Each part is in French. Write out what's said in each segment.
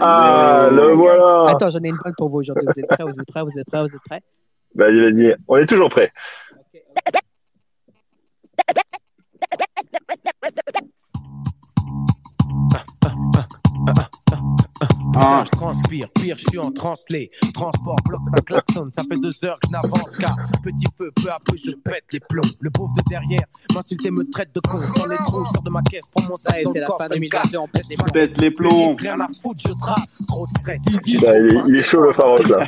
Ah, le voilà Attends, j'en ai une bonne pour vous aujourd'hui. Vous êtes prêts Vous êtes prêts Vous êtes prêts Vous êtes prêts Vas-y, vas-y. On est toujours prêts. Putain, je transpire, pire, je suis en translé. Transport, bloc, ça klaxonne, ça fait deux heures que je n'avance car petit feu, peu à peu, je pète les plombs. Le pauvre de derrière m'insulte et me traite de con. Sans les trous, je sors de ma caisse, prends mon sac c'est la fin et me 2022, casse. on pète les Laisse-moi Pète les plombs. Rien à foutre, je trace. Trop de stress. Il, est, chaud le Farouk là.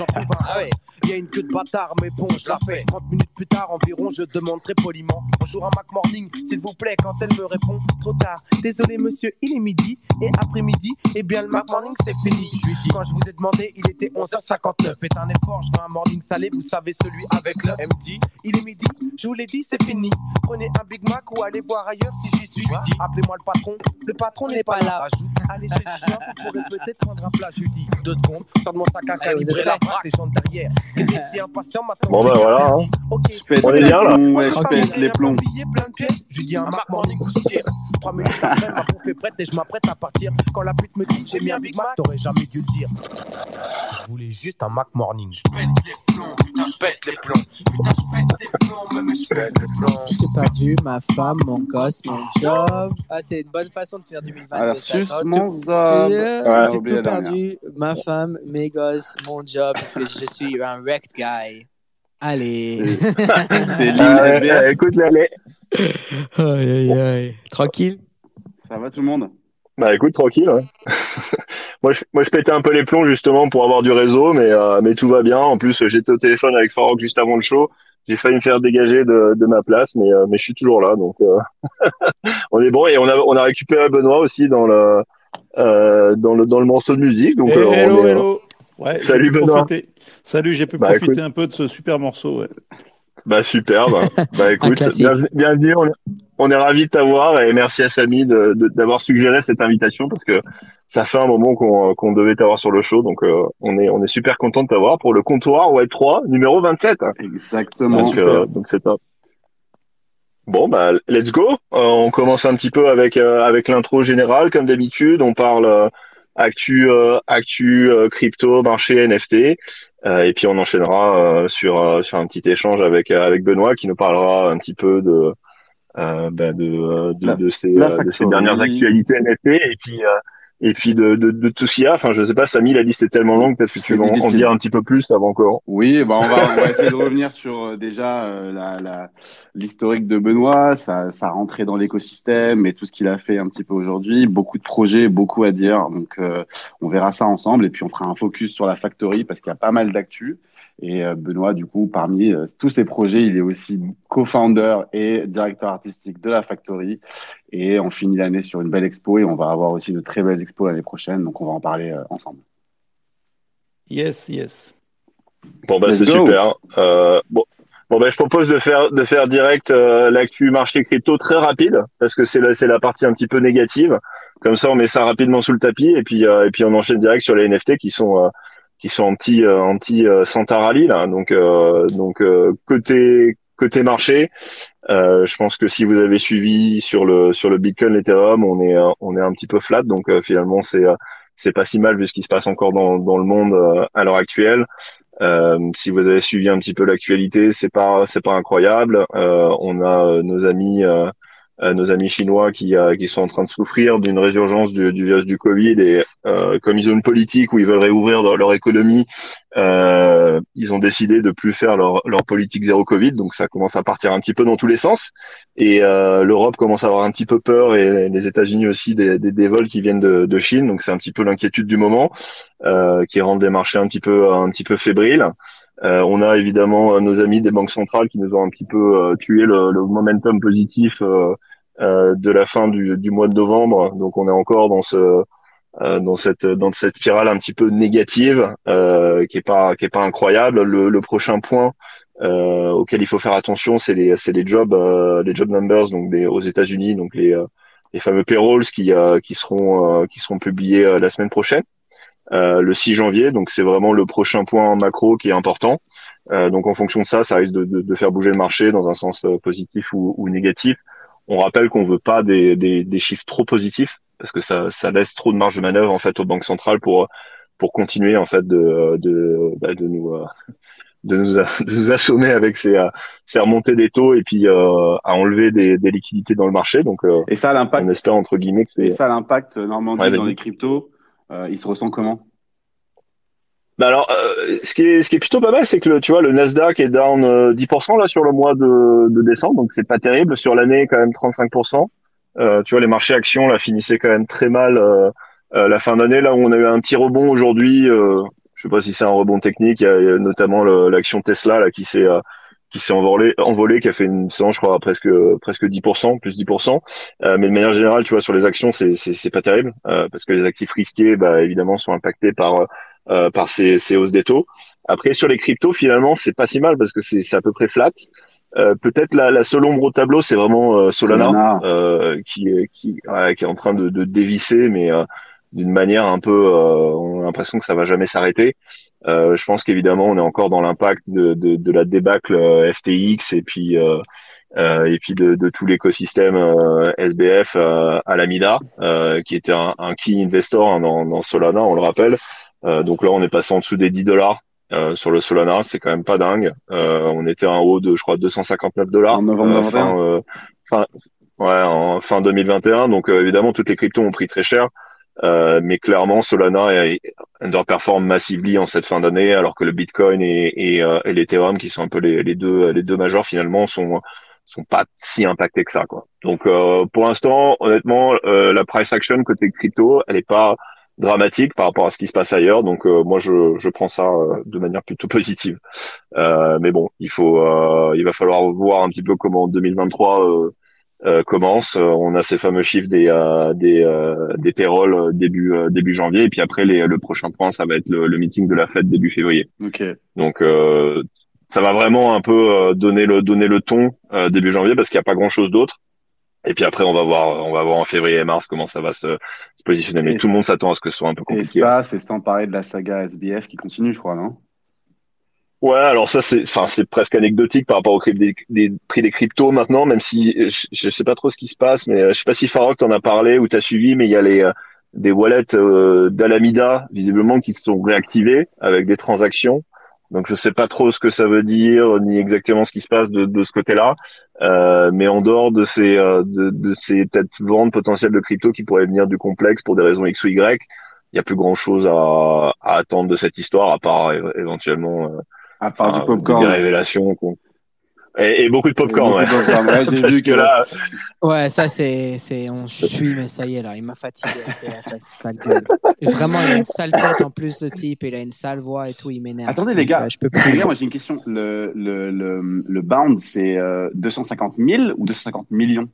Ah ouais. Il y a une queue de bâtard, mais bon, je la fais. 30 minutes plus tard environ, je demande très poliment Bonjour à Mac Morning, s'il vous plaît, quand elle me répond trop tard. Désolé, monsieur, il est midi. Et après-midi, eh bien, le Mac Morning, c'est fini. Je lui dis, quand je vous ai demandé, il était 11h59. Faites un effort, je veux un morning salé, vous savez, celui avec le MD. Il est midi, je vous l'ai dit, c'est fini. Prenez un Big Mac ou allez voir ailleurs si j'y suis. Je lui dis, appelez-moi le patron. Le patron n'est pas là. Ajoute, allez chez le chien, vous pourrez peut-être prendre un plat. Je lui dis, deux secondes, sors de mon sac à calibrer la braque, les gens derrière. Il est si impatient maintenant. Bon, ben voilà, hein. Ok. On est les bien, là ouais, je pète les plombs. Je lui dis un Mac Morning je tire. Trois minutes après, ma bouffe est prête et je m'apprête à partir. Quand la pute me dit j'ai mis un Big Mac, t'aurais jamais dû le dire. Je voulais juste un Mac Morning. Je pète les plombs, putain, je pète les plombs. Putain, je pète les plombs, même je pète les plombs. J'ai perdu ma femme, mon gosse, mon job. Ah, c'est une bonne façon de faire 2022. Alors, Quand mon zob. Yeah, Ouais, J'ai tout perdu. Ma femme, mes gosses, mon job, parce que je suis un wrecked guy. Allez. C'est SBF. ouais, écoute, allez. aïe, aïe, aïe. Tranquille Ça va tout le monde? Bah écoute, tranquille. ouais. moi, je, moi, je pétais un peu les plombs justement pour avoir du réseau, mais, euh, mais tout va bien. En plus, j'étais au téléphone avec Farouk juste avant le show. J'ai failli me faire dégager de, de ma place, mais, euh, mais je suis toujours là. Donc, euh, on est bon. Et on a, on a récupéré Benoît aussi dans le, euh, dans le, dans le morceau de musique. Donc, Eh, on hello, est, euh, hello. Ouais, Salut, Benoît. profiter. Salut, j'ai pu Bah, profiter écoute. un peu de ce super morceau. ouais. Bah superbe. bah écoute, classique. bienvenue, bienvenue. On est, on est ravis de t'avoir et merci à Samy de- de- d'avoir suggéré cette invitation parce que ça fait un moment qu'on qu'on devait t'avoir sur le show, donc euh, on est on est super content de t'avoir pour le comptoir Web 3 numéro 27. Exactement. Donc euh, c'est top. Bon bah let's go. Euh, on commence un petit peu avec euh, avec l'intro générale comme d'habitude. On parle euh, actu euh, actu euh, crypto marché NFT. Euh, et puis on enchaînera euh, sur euh, sur un petit échange avec euh, avec Benoît qui nous parlera un petit peu de bah, de, euh, de de ces de dernières actualités NFT et puis euh, et puis de, de, de tout ce qu'il y a. Enfin, je sais pas, Samy, la liste est tellement longue, peut-être que tu veux en- dire un petit peu plus avant qu'on. Oui, bah on va, on va essayer de revenir sur euh, déjà euh, la, la, l'historique de Benoît, sa, sa rentrée dans l'écosystème et tout ce qu'il a fait un petit peu aujourd'hui. Beaucoup de projets, beaucoup à dire. Donc, euh, on verra ça ensemble et puis on fera un focus sur la factory parce qu'il y a pas mal d'actu. Et euh, Benoît, du coup, parmi euh, tous ces projets, il est aussi co-founder et directeur artistique de la factory. Et on finit l'année sur une belle expo et on va avoir aussi de très belles expos l'année prochaine. Donc, on va en parler euh, ensemble. Yes, yes. Bon bah c'est super. Euh, bon. Bon ben je propose de faire de faire direct euh, l'actu marché crypto très rapide parce que c'est la c'est la partie un petit peu négative. Comme ça on met ça rapidement sous le tapis et puis euh, et puis on enchaîne direct sur les NFT qui sont euh, qui sont en petit euh, petit euh, Santa Rally là. Donc euh, donc euh, côté côté marché, euh, je pense que si vous avez suivi sur le sur le Bitcoin, l'Ethereum, on est euh, on est un petit peu flat. Donc euh, finalement c'est euh, c'est pas si mal vu ce qui se passe encore dans dans le monde euh, à l'heure actuelle. Euh, si vous avez suivi un petit peu l'actualité, c'est pas c'est pas incroyable. Euh, on a euh, nos amis euh, euh, nos amis chinois qui euh, qui sont en train de souffrir d'une résurgence du, du virus du Covid et euh, comme ils ont une politique où ils veulent réouvrir leur, économie, euh, ils ont décidé de plus faire leur leur politique zéro Covid. Donc ça commence à partir un petit peu dans tous les sens et euh, l'Europe commence à avoir un petit peu peur et les États-Unis aussi des, des, des vols qui viennent de, de Chine. Donc c'est un petit peu l'inquiétude du moment euh, qui rendent des marchés un petit peu un petit peu fébriles. Euh, on a évidemment euh, nos amis des banques centrales qui nous ont un petit peu euh, tué le, momentum positif de la fin du, mois de novembre. Donc on est encore dans ce dans cette dans cette spirale un petit peu négative euh, qui est pas qui est pas incroyable. Le, prochain point auquel il faut faire attention, c'est les c'est les jobs les job numbers donc des, aux États-Unis donc les fameux payrolls qui seront qui seront publiés la semaine prochaine. Euh, le 6 janvier. Donc c'est vraiment le prochain point macro qui est important. Euh, donc en fonction de ça, ça risque de, de, de faire bouger le marché dans un sens euh, positif ou, ou négatif. On rappelle qu'on veut pas des, des, des chiffres trop positifs parce que ça, ça laisse trop de marge de manœuvre en fait aux banques centrales pour pour continuer en fait de de, bah, de nous euh, de nous, de nous assommer avec ces, euh, ces remontées des taux et puis euh, à enlever des, des liquidités dans le marché. Donc, euh, Et ça, l'impact. on espère entre guillemets que Et c'est. ça, l'impact Normandie Ouais, dans les cryptos, euh, il se ressent comment Bah alors, euh, ce qui est ce qui est plutôt pas mal, c'est que le, tu vois, le Nasdaq est down euh, 10% là sur le mois de, de décembre, donc c'est pas terrible. Sur l'année, quand même 35%. Euh, tu vois, les marchés actions là finissaient quand même très mal euh, euh, la fin d'année. Là où on a eu un petit rebond aujourd'hui, euh, je sais pas si c'est un rebond technique. Il y a, il y a notamment l'action Tesla là qui s'est euh, qui s'est envolé, envolé, qui a fait une séance, je crois, à presque presque 10%, plus 10%. Euh, mais de manière générale, tu vois, sur les actions, c'est c'est pas terrible euh, parce que les actifs risqués, bah évidemment, sont impactés par euh, par ces, ces hausses des taux. Après, sur les cryptos, finalement, c'est pas si mal parce que c'est à peu près flat. Euh, Peut-être la, la seule ombre au tableau, c'est vraiment euh, Solana, Solana. euh, qui, est- qui, ouais, qui est en train de, de dévisser, mais euh, d'une manière un peu, euh, on a l'impression que ça va jamais s'arrêter. Euh, je pense qu'évidemment, on est encore dans l'impact de, de, de la débâcle euh, FTX et puis euh, euh, et puis de, de tout l'écosystème euh, SBF euh, Alameda, euh, qui était un, un key investor hein, dans, dans Solana, on le rappelle. Euh, donc là, on est passé en dessous des 10 dollars euh, sur le Solana, c'est quand même pas dingue. Euh, on était en haut de, je crois, 259 dollars En novembre 2021. fin, euh, fin, ouais, en fin 2021. Donc euh, évidemment, toutes les cryptos ont pris très cher. Euh, mais clairement, Solana est- underperforme massively en cette fin d'année, alors que le Bitcoin et, et, euh, et l'Ethereum, qui sont un peu les, les deux les deux majors finalement, sont sont pas si impactés que ça quoi. Donc euh, pour l'instant, honnêtement, euh, la price action côté crypto, elle est pas dramatique par rapport à ce qui se passe ailleurs. Donc euh, moi je, je prends ça de manière plutôt positive. Mais bon, il faut il va falloir voir un petit peu comment 2023 euh, commence. Euh, on a ces fameux chiffres des euh, des euh, des payrolls euh, début euh, début janvier et puis après les, le prochain point ça va être le, le meeting de la Fed début février. Ok. Donc euh, ça va vraiment un peu euh, donner le donner le ton euh, début janvier parce qu'il n'y a pas grand chose d'autre. Et puis après on va voir on va voir en février et mars comment ça va se, se positionner. Mais Et tout le monde s'attend à ce que ce soit un peu Et compliqué. ça, c'est sans parler de la saga SBF qui continue, je crois, non? Ouais, alors ça c'est, enfin c'est presque anecdotique par rapport au prix des, des cryptos maintenant, même si je, je sais pas trop ce qui se passe, mais euh, je sais pas si Farok t'en a parlé ou t'as suivi, mais il y a les euh, des wallets euh, d'Alameda visiblement qui se sont réactivés avec des transactions. Donc je sais pas trop ce que ça veut dire ni exactement ce qui se passe de, de ce côté-là, Euh, mais en dehors de ces euh, de, de ces peut-être ventes potentielles de crypto qui pourraient venir du complexe pour des raisons X ou Y, il y a plus grand chose à, à attendre de cette histoire à part éventuellement euh, À part du Enfin, popcorn. Des révélations. qu'on- Et, et beaucoup de popcorn, beaucoup ouais. de popcorn. Ouais, j'ai vu que que là, Ouais, ça c'est, c'est, on suit, mais ça y est là, il m'a fatigué sale gueule. Et vraiment, il a une sale tête en plus, le type, il a une sale voix et tout, il m'énerve. Attendez, les gars. euh, je peux Les plus. gars, moi j'ai une question. Le, le, le, le bound, c'est euh, 250 000 ou 250 millions?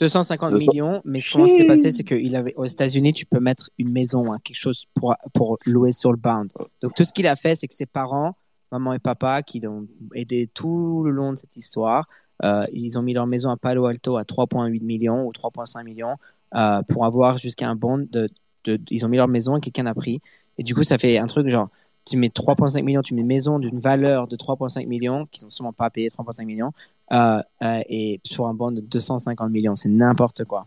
250 200. millions, mais ce comment s'est passé, c'est qu'il avait aux États-Unis, tu peux mettre une maison, hein, quelque chose pour pour louer sur le bound. Donc tout ce qu'il a fait, c'est que ses parents, maman et papa, qui l'ont aidé tout le long de cette histoire, euh, ils ont mis leur maison à Palo Alto à 3,8 millions ou 3,5 millions euh, pour avoir jusqu'à un bond de, Ils ont mis leur maison et quelqu'un a pris. Et du coup, ça fait un truc genre, tu mets 3,5 millions, tu mets une maison d'une valeur de 3,5 millions, qui sont sûrement pas payés 3,5 millions, euh, et sur un bond de 250 millions. C'est n'importe quoi.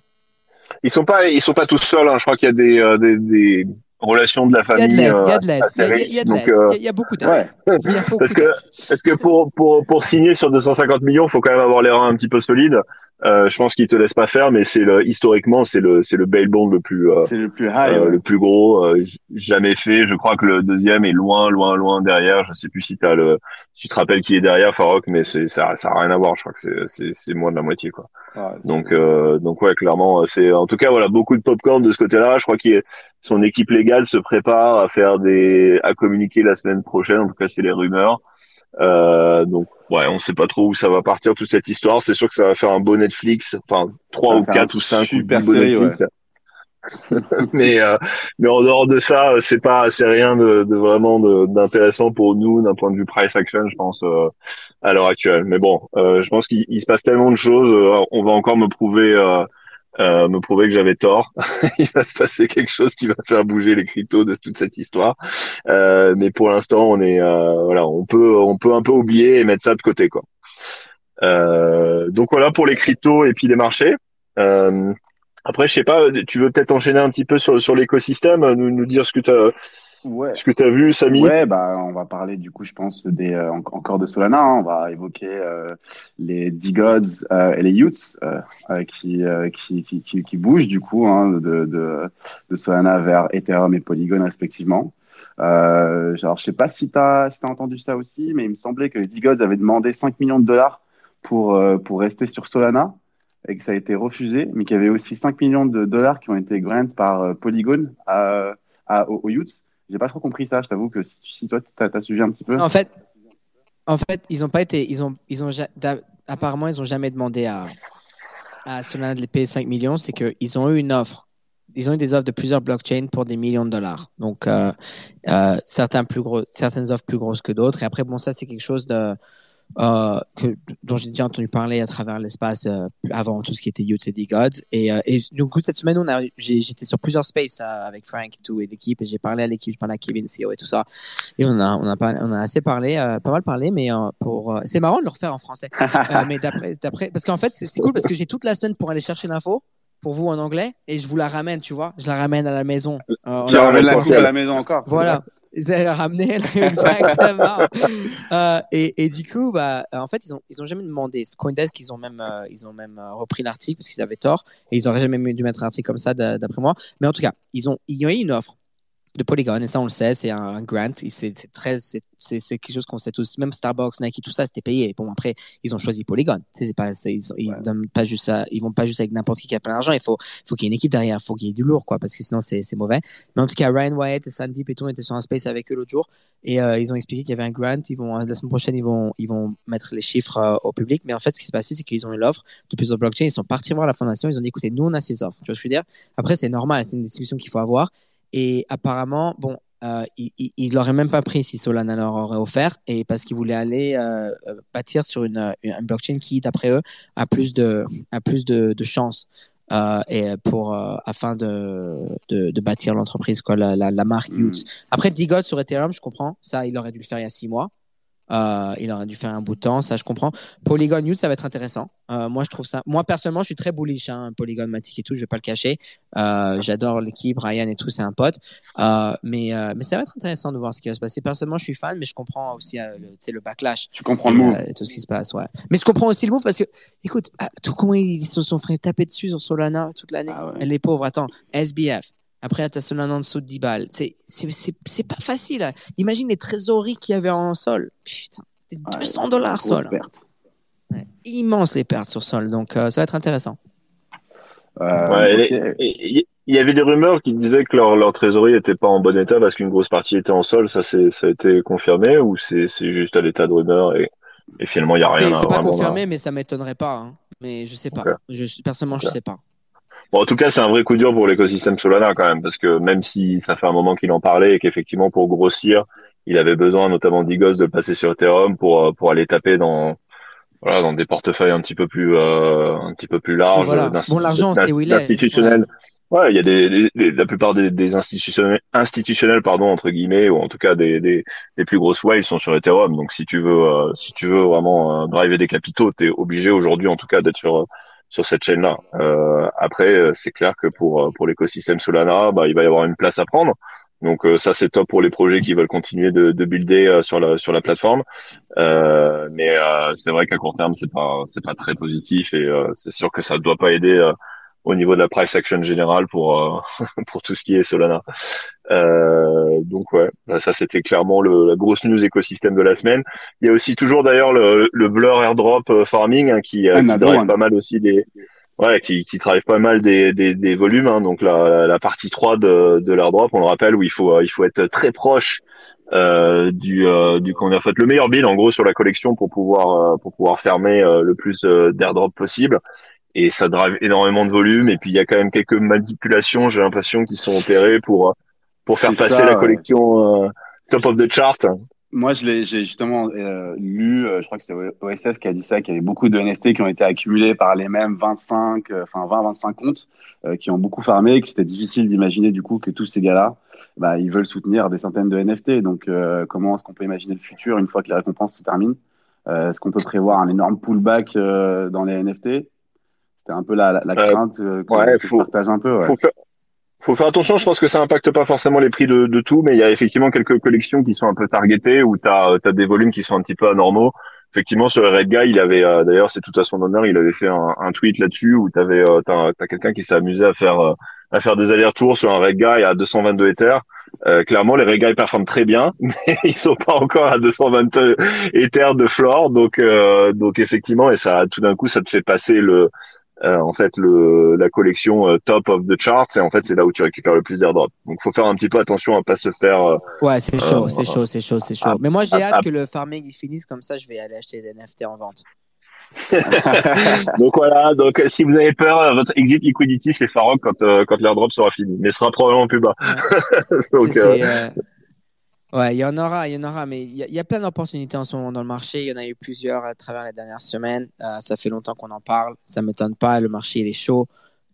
ils sont sont pas tous seuls. Hein. Je crois qu'il y a des relations de la Il famille. il y a euh, de l'aide, il y a- il y a- il de l'aide, euh, il y a- il y a beaucoup d'aide. ouais. Il Parce que, parce que pour, pour, pour signer sur 250 millions, faut quand même avoir les reins un petit peu solides. Euh, je pense qu'ils te laissent pas faire, mais c'est le, historiquement, c'est le, c'est le bail bond le plus, euh, C'est le plus high. euh, ouais. le plus gros euh, jamais fait. Je crois que le deuxième est loin, loin, loin derrière. Je sais plus si t'as le, tu te rappelles qui est derrière Farok, mais c'est ça, ça a rien à voir. Je crois que c'est, c'est, c'est moins de la moitié quoi. Ah, Donc, euh, donc ouais, clairement, c'est en tout cas voilà beaucoup de popcorn de ce côté-là. Je crois que son équipe légale se prépare à faire des, à communiquer la semaine prochaine. En tout cas, c'est les rumeurs. Euh, donc ouais, on sait pas trop où ça va partir toute cette histoire. C'est sûr que ça va faire un beau Netflix, enfin trois ou quatre ou cinq ou super série, Netflix. mais euh, mais en dehors de ça, c'est pas c'est rien de, de vraiment d'intéressant pour nous d'un point de vue price action, je pense euh, à l'heure actuelle. Mais bon, euh, je pense qu'il il se passe tellement de choses. euh, on va encore me prouver euh, me prouver que j'avais tort. il va se passer quelque chose qui va faire bouger les cryptos de toute cette histoire. Euh, mais pour l'instant, on est euh, voilà, on peut on peut un peu oublier et mettre ça de côté quoi. Euh, donc voilà pour les cryptos et puis les marchés. Euh, Après, je sais pas, tu veux peut-être enchaîner un petit peu sur, sur l'écosystème, nous, nous dire ce que tu as, Ouais. ce que tu as vu, Samy? Ouais, bah, on va parler du coup, je pense, des, euh, en- encore de Solana. hein. On va évoquer euh, les D-Gods euh, et les euh, qui, qui, qui, qui, qui bougent du coup hein, de, de, de Solana vers Ethereum et Polygon respectivement. Euh, alors, je sais pas si tu as, si t'as entendu ça aussi, mais il me semblait que les D-Gods avaient demandé 5 millions de dollars pour, pour rester sur Solana et que ça a été refusé, mais qu'il y avait aussi 5 millions de dollars qui ont été grant par Polygon à, à, aux, aux Youths. J'ai pas trop compris ça. Je t'avoue que si, toi, as suivi un petit peu. En fait, en fait, ils ont pas été, ils ont, ils ont, apparemment, ils ont jamais demandé à, à Solana de les payer 5 millions. C'est qu'ils ont eu une offre. Ils ont eu des offres de plusieurs blockchains pour des millions de dollars. Donc, euh, euh, plus certaines offres plus grosses que d'autres. Et après, bon, ça, c'est quelque chose de, euh, que, dont j'ai déjà entendu parler à travers l'espace euh, avant tout ce qui était et Gods. Et, euh, et du coup, cette semaine, on a, j'étais sur plusieurs spaces euh, avec Frank et tout et l'équipe. Et j'ai parlé à l'équipe, je parlais à Kevin, CEO et tout ça. Et on a, on a, pas, on a assez parlé, pas mal parlé, mais pour, c'est marrant de le refaire en français. Mais d'après, d'après, parce qu'en fait, c'est c'est cool parce que j'ai toute la semaine pour aller chercher l'info pour vous en anglais et je vous la ramène, tu vois. Je la ramène à la maison. Euh, ramènes la français. coupe à la maison encore. voilà. Ils ramener, là, exactement. Euh, et, et du coup, bah, en fait, ils ont, ils ont jamais demandé. Coindesk, ils ont même, euh, ils ont même euh, repris l'article parce qu'ils avaient tort et ils auraient jamais dû mettre un article comme ça, d'a- d'après moi. Mais en tout cas, ils ont, il y a eu une offre de Polygon et ça, on le sait, c'est un, grant. C'est quelque chose qu'on sait tous. Même Starbucks, Nike, tout ça, c'était payé. Bon, après, ils ont choisi Polygon. C'est pas, ils, ils Ouais. donnent pas juste ils vont pas juste avec n'importe qui qui a plein d'argent. Il faut, faut qu'il y ait une équipe derrière. Il faut qu'il y ait du lourd, quoi, parce que sinon, c'est mauvais. Mais en tout cas, Ryan Wyatt et Sandeep et tout, on était sur un space avec eux l'autre jour. Et euh, ils ont expliqué qu'il y avait un grant. Ils vont, la semaine prochaine, ils vont, ils vont mettre les chiffres euh, au public. Mais en fait, ce qui s'est passé, c'est qu'ils ont eu l'offre de plusieurs blockchains. Ils sont partis voir la fondation. Ils ont dit, écoutez, nous, on a ces offres. Tu vois ce que je veux dire? Après, c'est normal. C'est une discussion qu'il faut avoir. Et apparemment, bon, euh, il, il l'auraient même pas pris si Solana leur aurait offert. Et parce qu'ils voulaient aller euh, euh, bâtir sur une, euh, une blockchain qui, d'après eux, a plus de, a plus de, de chances. Euh, et pour afin de, de, de bâtir l'entreprise quoi la, la, la marque Mm. Youth après Digot sur Ethereum je comprends ça il aurait dû le faire il y a six mois euh, il aurait dû faire un bout de temps, ça je comprends. Polygon Youth, ça va être intéressant. Euh, moi, je trouve ça. Moi, personnellement, je suis très bullish. Hein, Polygon, Matic et tout, je vais pas le cacher. Euh, J'adore l'équipe, Ryan et tout, c'est un pote. Mais, mais ça va être intéressant de voir ce qui va se passer. Personnellement, je suis fan, mais je comprends aussi le, le backlash Tu comprends le move. tout ce qui se passe. Ouais. Mais je comprends aussi le move parce que, écoute, ah, tout comment ils se sont fait taper dessus sur Solana toute l'année? Ah ouais. Les pauvres, attends, SBF. Après, là, t'as Solana en dessous de 10 balles. C'est- C'est c'est- c'est pas facile. Imagine les trésoreries qu'il y avait en sol. Putain, c'était Ouais, 200 dollars sol. perte. Ouais. Immense les pertes sur sol. Donc, euh, ça va être intéressant. Euh, Ouais, ok. et- et- et- il y avait des rumeurs qui disaient que leur, leur trésorerie était pas en bon état parce qu'une grosse partie était en sol. Ça, c'est, ça a été confirmé ou c'est, c'est juste à l'état de rumeur et, et finalement, il y a rien C'est à c'est pas confirmé, mais ça m'étonnerait pas. hein. Mais je sais pas. Ok. Je, personnellement, je sais pas. Bon, en tout cas, c'est un vrai coup dur pour l'écosystème Solana quand même, parce que même si ça fait un moment qu'il en parlait et qu'effectivement pour grossir, il avait besoin notamment d'Igos de passer sur Ethereum pour euh, pour aller taper dans voilà dans des portefeuilles un petit peu plus euh, un petit peu plus larges. Voilà. Bon, l'argent, sait où il est. Ouais, il y a des- la plupart des, des institutionnels, institutionnels pardon entre guillemets ou en tout cas des, des, des plus grosses whales sont sur Ethereum. Donc si tu veux euh, si tu veux vraiment euh, driver des capitaux, t'es obligé aujourd'hui en tout cas d'être sur sur cette chaîne-là. Euh, après, euh, c'est clair que pour euh, pour l'écosystème Solana, bah, il va y avoir une place à prendre. Donc euh, ça c'est top pour les projets qui veulent continuer de, de builder euh, sur la sur la plateforme. Euh, mais c'est vrai qu'à court terme c'est pas c'est pas très positif et c'est sûr que ça ne doit pas aider au niveau de la price action générale pour euh, pour tout ce qui est Solana. Euh, donc ouais, ça c'était clairement le, la grosse news écosystème de la semaine. Il y a aussi toujours d'ailleurs le, le Blur Airdrop euh, Farming hein, qui, Ah, qui drive one. pas mal aussi des ouais qui, qui drive pas mal des, des, des volumes. Hein, donc la, la partie 3 de, de l'airdrop, on le rappelle où il faut il faut être très proche euh, du euh, du qu'on a fait le meilleur build en gros sur la collection pour pouvoir euh, pour pouvoir fermer euh, le plus euh, d'airdrop possible et ça drive énormément de volume. Et puis il y a quand même quelques manipulations j'ai l'impression qui sont opérées pour euh, pour faire passer ça, la collection euh, top of the chart. Moi, je l'ai, j'ai justement euh, lu, euh, je crois que c'est OSF qui a dit ça, qu'il y avait beaucoup de NFT qui ont été accumulés par les mêmes 25, euh, enfin 20-25 comptes euh, qui ont beaucoup farmé, et que c'était difficile d'imaginer du coup que tous ces gars-là, bah, ils veulent soutenir des centaines de NFT. Donc, euh, comment est-ce qu'on peut imaginer le futur une fois que les récompenses se terminent Euh, Est-ce qu'on peut prévoir un énorme pullback euh, dans les NFT C'était un peu la, la, la Euh, crainte euh, que, ouais, que faut- partage un peu. Ouais. faut faire, faut faire attention. Je pense que ça impacte pas forcément les prix de, de tout, mais il y a effectivement quelques collections qui sont un peu targetées où tu as, des volumes qui sont un petit peu anormaux. Effectivement, sur le Red Guy, il avait, euh, d'ailleurs, c'est tout à son honneur, il avait fait un, un tweet là-dessus où t'avais, euh, t'as, t'as quelqu'un qui s'est amusé à faire, euh, à faire des allers-retours sur un Red Guy à 222 Ethers. Euh, clairement, les Red Guy performent très bien, mais ils sont pas encore à 220 Ethers de floor, donc, euh, donc effectivement, et ça, tout d'un coup, ça te fait passer le, euh, en fait le la collection euh, top of the charts et en fait c'est là où tu récupères le plus d'airdrop. Donc faut faire un petit peu attention à pas se faire euh, Ouais, c'est chaud, c'est chaud, c'est chaud, c'est chaud. Mais moi, j'ai hâte que le farming il finisse comme ça. Je vais aller acheter des NFT en vente. donc voilà, donc si vous avez peur, votre exit liquidity c'est Farok quand euh, quand l'airdrop sera fini, mais ce sera probablement plus bas. donc C'est- euh, c'est, euh, Ouais, il y en aura, il y en aura, mais il y, a- plein d'opportunités en ce moment dans le marché. Il y en a eu plusieurs à travers les dernières semaines. Euh, ça fait longtemps qu'on en parle. Ça m'étonne pas. Le marché il est chaud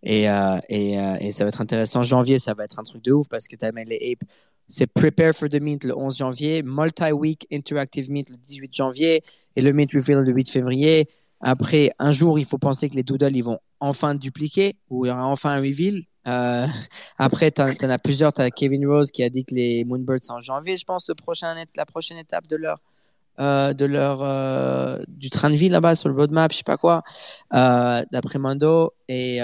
et, euh, euh, et ça va être intéressant. Janvier, ça va être un truc de ouf parce que tu as les apes. C'est Prepare for the Mint le 11 janvier, Multi-Week Interactive Mint le 18 janvier et le Mint Reveal le 8 février. Après, un jour, il faut penser que les doodles ils vont enfin dupliquer ou il y aura enfin un reveal. Euh, après, tu en, as plusieurs. Tu as Kevin Rose qui a dit que les Moonbirds, c'est en janvier, je pense, le la prochaine étape de leur, euh, euh, du train de vie là-bas sur le roadmap, je sais pas quoi, d'après Mando. Et,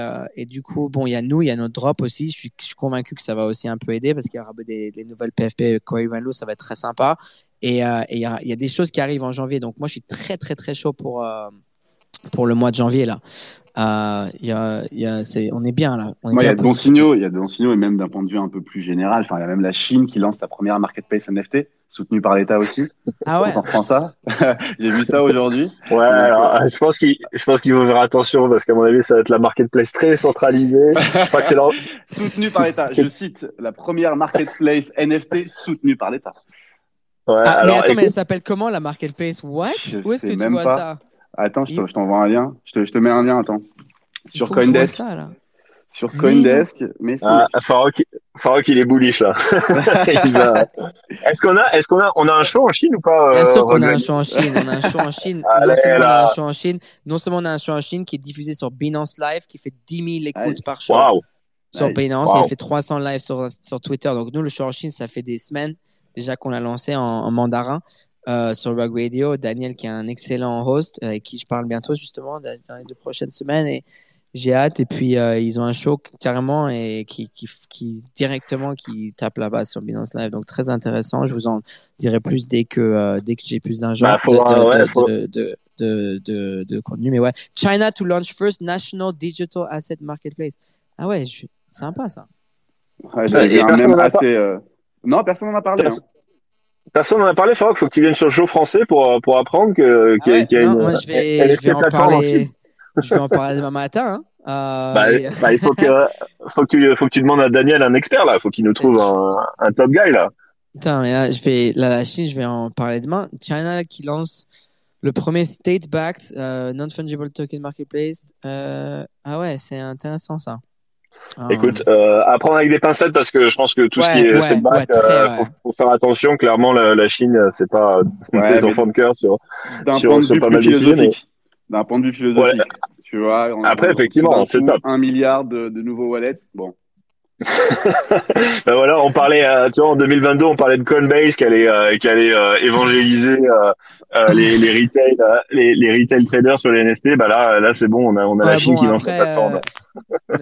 du coup, bon, il y a nous, il y a notre drop aussi. Je suis, je convaincu que ça va aussi un peu aider parce qu'il y aura des, nouvelles PFP, Corey Van Loo, ça va être très sympa. Et il y, y a des choses qui arrivent en janvier. Donc, moi, je suis très, très, très chaud pour, pour le mois de janvier là. Euh, il y a, il y a, c'est, on est bien là. On est Moi, il y a de bons signaux, il y a de bons signaux, et même d'un point de vue un peu plus général. Enfin, il y a même la Chine qui lance sa première marketplace NFT, soutenue par l'État aussi. Ah ouais. On reprend ça. J'ai vu ça aujourd'hui. ouais, alors, euh, je pense qu'il je pense qu'il faut faire attention parce qu'à mon avis ça va être la marketplace très centralisée. Leur- soutenue par l'État. Je cite la première marketplace NFT soutenue par l'État. Ouais, Ah, mais attends, mais elle s'appelle comment la marketplace? What? Je Où est-ce que tu vois pas. ça? Attends, je Il- te- je t'envoie un lien. Je te, je te mets un lien, attends. Sur Coindesk. ça, là. Sur Mais Coindesk. Mais si. ah, Farok, Farok il est bullish là. Va- Est-ce qu'on a est-ce qu'on a on a un show en Chine ou pas Bien euh, sûr qu'on a un show en Chine. On a un show en Chine. Allez, non, seulement on a là. un show en Chine, non seulement on a un show en Chine qui est diffusé sur Binance Live, qui fait 10 000 écoutes Nice. par show sur Nice. Binance. Wow. Et il fait 300 lives sur, sur Twitter. Donc nous, le show en Chine, ça fait des semaines déjà qu'on l'a lancé en, en mandarin euh, sur Rug Radio. Daniel, qui est un excellent host, euh, avec qui je parle bientôt justement dans les deux prochaines semaines. Et j'ai hâte. Et puis euh, ils ont un show carrément et qui, qui, qui directement qui tape là-bas sur Binance Live. Donc très intéressant. Je vous en dirai plus dès que euh, dès que j'ai plus d'argent Bah, de, de, ouais, de, faut- de, de, de, de- de contenu. Mais ouais, China to launch first national digital asset marketplace. Ah ouais, je... sympa ça. Ouais, Et personne même n'en a assez. euh, Non, personne n'en a parlé. hein. Personne n'en a parlé, Farok. Faut que tu viennes sur le show français pour euh, pour apprendre que Ah qu'il y a- ouais, qu'il y a non, une moi je vais, elle je vais en parler. Je vais en parler demain matin. Hein. Euh, Bah, et- bah, il faut que faut que tu faut que tu demandes à Daniel un expert là. Faut qu'il nous trouve un, un top guy là. Putain, mais là, je vais, là, la Chine, je vais en parler demain. China qui lance le premier state-backed euh, non-fungible token marketplace. Euh, ah ouais, c'est intéressant ça. Ah, Écoute, euh, à prendre avec des pincettes parce que je pense que tout Ouais, ce qui est ouais, back, ouais, euh, ouais. faut, faut faire attention. Clairement, la, la Chine, euh, c'est pas euh, Ouais, des enfants de cœur sur. D'un Sur- point de sur vue pas mal de sujets, philosophique. D'un point de vue philosophique. Tu vois, on- Après, on- effectivement, c'est top. Un milliard de, de nouveaux wallets. Bon. Ben voilà, on parlait, euh, tu vois, en 2022, on parlait de Coinbase qui allait, euh, qui allait euh, évangéliser euh, euh, les, les retail, euh, les, les retail traders sur les NFT. Bah là, là, c'est bon, on a, on a la Chine bon, qui lance sa plateforme.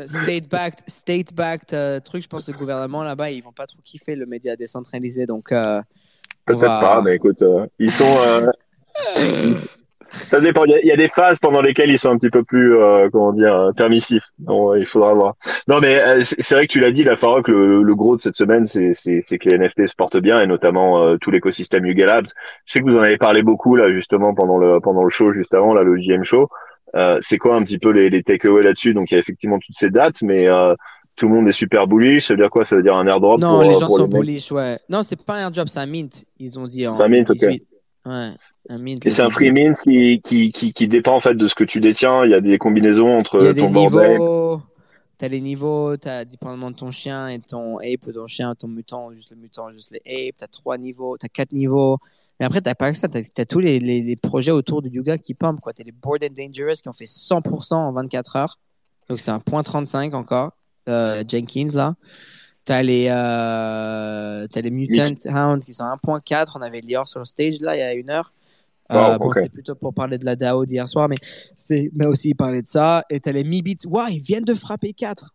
State-backed, state-backed euh, truc, je pense que le gouvernement là-bas, ils vont pas trop kiffer le média décentralisé. Donc, euh, Peut-être va- pas, mais écoute, euh, ils sont. euh, ça dépend. Il y, a, il y a des phases pendant lesquelles ils sont un petit peu plus, comment dire, permissifs. Donc, il faudra voir. Non, mais c'est vrai que tu l'as dit, la Farok, le, le gros de cette semaine, c'est que les NFT se portent bien et notamment tout l'écosystème Yuga Labs. Je sais que vous en avez parlé beaucoup là, justement pendant le pendant le show juste avant, là, le JM show. Euh, c'est quoi un petit peu les, les takeaways là-dessus? Donc il y a effectivement toutes ces dates, mais euh, tout le monde est super bullish. Ça veut dire quoi? Ça veut dire un airdrop non, pour, les euh, gens pour sont les bullish, ouais. Non, c'est pas un airdrop, c'est un mint. Ils ont dit en C'est un mint, ok. 2018. Ouais, un mint. Et c'est un 18. free mint qui, qui, qui, qui dépend en fait de ce que tu détiens. Il y a des combinaisons entre Il y a des ton bordel. T'as les niveaux, t'as dépendamment de ton chien et ton ape ou ton chien, ton mutant, ou juste le mutant, juste les apes. T'as trois niveaux, t'as quatre niveaux. Et après, t'as pas que ça, t'as as tous les, les, les projets autour du yoga qui pumpent, quoi. T'as les Bored and Dangerous qui ont fait 100% en 24 heures. Donc c'est un point 35 encore. euh, Jenkins là. T'as les, euh, t'as les Mutant Hounds qui sont à 1.4. On avait Lior sur le stage là il y a une heure. Euh, Wow, bon, ok. c'était plutôt pour parler de la DAO d'hier soir, mais mais aussi parler de ça. Et t'as les Mi-Beats. Waouh, ils viennent de frapper 4.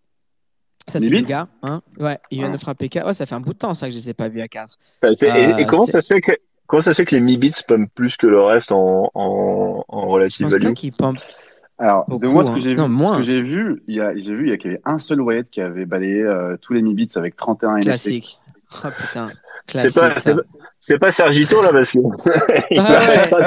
Ça, c'est les gars. Hein ouais, ils viennent Ah. de frapper 4. Ouais, ça fait un bout de temps ça que je les ai pas vus à 4. Enfin, c'est- et, et Euh, comment c'est- ça se fait que comment ça se fait que les mi-bits pumpent plus que le reste en, en, en Je relative pense pas value? qu'ils pumpent. Alors, Beaucoup, de moi, ce hein. que j'ai vu, Non, ce que j'ai vu, il y a, j'ai vu, il y a qu'il y avait un seul Wyatt qui avait balayé euh, tous les mi-bits avec 31 NFT. Classique. Oh putain. C'est Classique pas, ça. c'est pas- c'est pas Sergito là parce que Ah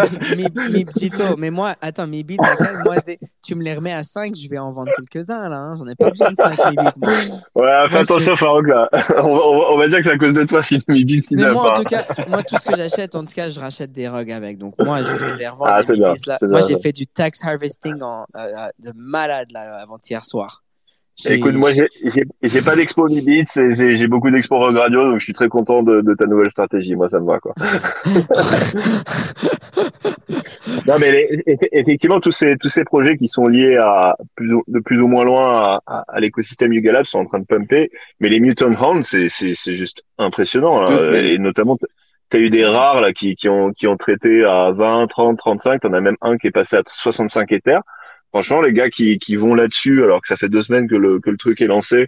ouais, mi, mi Bjito. Mais moi, attends, mi bits, t'inquiète, moi, tu me les remets à 5, je vais en vendre quelques-uns, là. hein. J'en ai pas besoin de 5 mi bits. moi. Ouais, fais Moi, attention Farouk là. On va, on va- on va dire que c'est à cause de toi si le mi-bits il moi, en tout cas, moi, tout ce que j'achète, en tout cas, je rachète des rugs avec. Donc, moi, je vais les revendre. Ah, bien, là. Moi, bien, j'ai fait du tax harvesting en, euh, euh, de malade, là, avant-hier soir. Écoute, moi j'ai pas d'expo mi-bits et j'ai beaucoup d'expo Rogue Radio donc je suis très content de, de ta nouvelle stratégie. Moi ça me va quoi. Non, mais les- effectivement, tous ces, tous ces projets qui sont liés à plus ou- de plus ou moins loin à, à, à l'écosystème Yuga Labs sont en train de pumper. Mais les Mutant Hounds, c'est, juste impressionnant. Là. Et notamment, tu as eu des rares là, qui, qui, ont, qui ont traité à 20, 30, 35. T'en as même un qui est passé à 65 Ethers. Franchement, les gars qui, qui vont là-dessus, alors que ça fait deux semaines que le, que le truc est lancé,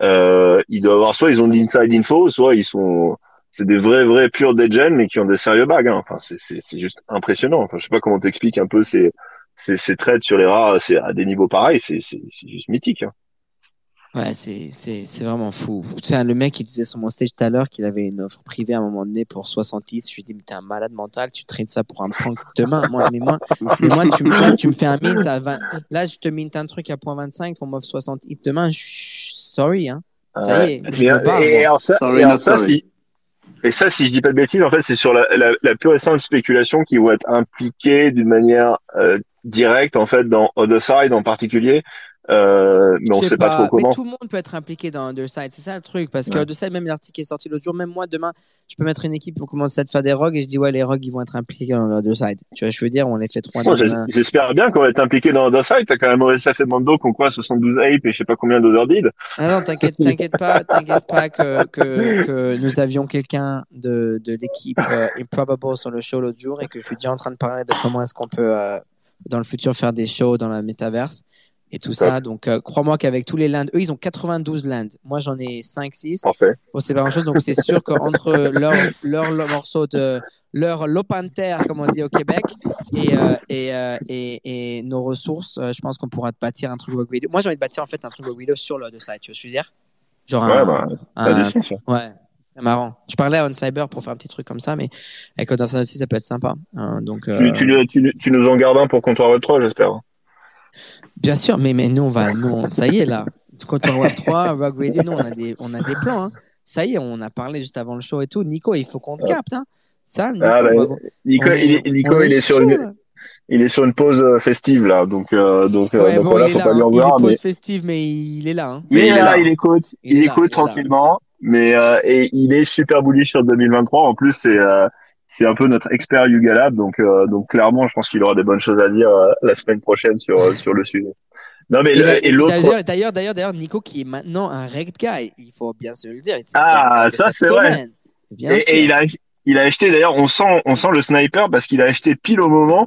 euh, ils doivent avoir soit ils ont de l'inside info, soit ils sont c'est des vrais vrais purs degen mais qui ont des sérieux bags hein. enfin c'est juste impressionnant enfin je sais pas comment t'expliques un peu ces ces ces trades sur les rares c'est à des niveaux pareils c'est juste mythique hein. Ouais, c'est, c'est, c'est vraiment fou. Tu sais, le mec, il disait sur mon stage tout à l'heure qu'il avait une offre privée à un moment donné pour 70. Je lui ai dit, mais t'es un malade mental, tu trades ça pour un point demain. Moi, mais moi, mais moi tu, me- là, tu me fais un mint à 20. Là, je te mint un truc à point 25, on m'offre 60 hits demain. Je suis sorry, hein. Ça y est, je et, alors ça, Sorry, et alors ça, si- et ça, si je dis pas de bêtises, en fait, c'est sur la, la, la pure et simple spéculation qui vont être impliquées d'une manière euh, directe, en fait, dans Other Side en particulier. Euh, mais on sais sait pas, trop comment. Mais tout le monde peut être impliqué dans Underside, c'est ça le truc. Parce que Ouais. Underside, même l'article est sorti l'autre jour, même moi, demain, je peux mettre une équipe pour commencer à te faire des rogues et je dis, ouais, les rogues, ils vont être impliqués dans Underside. Tu vois, je veux dire, on les fait trois J'espère bien qu'on va être impliqué dans Other Side. T'as quand même OSF et Mando qui ont quoi, 72 ape et je sais pas combien d'Other Deed. Ah non, t'inquiète, t'inquiète pas, t'inquiète pas que, que, que nous avions quelqu'un de, de l'équipe euh, Improbable sur le show l'autre jour et que je suis déjà en train de parler de comment est-ce qu'on peut, euh, dans le futur, faire des shows dans la métaverse et tout ça. Donc, euh, crois-moi qu'avavec tous les lands, eux, ils ont 92 lands. Moi, j'en ai 5, 6. Parfait. Bon, c'est pas grand chose, donc c'est sûr qu'entre leur, leur, leur morceau de leur Lopanter, comme on dit au Québec, et, euh, et, euh, et, et nos ressources, je pense qu'on pourra te bâtir un truc Rogue Video. Moi, j'ai envie de bâtir en fait un truc Rogue Video sur le de site, tu vois ce que je veux dire? Genre Ouais, un, bah, un- sens, ça. ouais, c'est marrant. Je parlais à On Cyber pour faire un petit truc comme ça, mais avec Odin aussi, ça peut être sympa. hein, donc, Tu, tu, tu, tu nous en gardes un pour Comptoir Web 3, j'espère. Bien sûr, mais, mais nous, on va, nous, on- ça y est, là. Quand on Web 3, Rogue Radio, nous, on a des, on a des plans. Hein. Ça y est, on a parlé juste avant le show et tout. Nico, il faut qu'on te capte. Hein. Ça, Nico, Ah, bah, va- Nico, est- il est, Nico, on il est sur chaud, une, là. il est sur une pause euh, festive là, donc euh, donc, euh, Ouais, donc bon, voilà, il faut pas là. lui en hein. Il est mais pause festive, mais il est là. Hein. il est là, là. il écoute, Il il, écoute il tranquillement, mais euh, et il est super bullish sur 2023. En plus, c'est euh, c'est un peu notre expert Yuga Lab, donc euh, donc clairement, je pense qu'il aura des bonnes choses à dire euh, la semaine prochaine sur euh, sur le sujet. Non mais Et le- là- et l'autre, D'ailleurs, d'ailleurs, d'ailleurs, Nico qui est maintenant un reg guy, il faut bien se le dire. Ah, ça, c'est vrai. Bien et, il a il a acheté d'ailleurs, on sent on sent le sniper parce qu'il a acheté pile au moment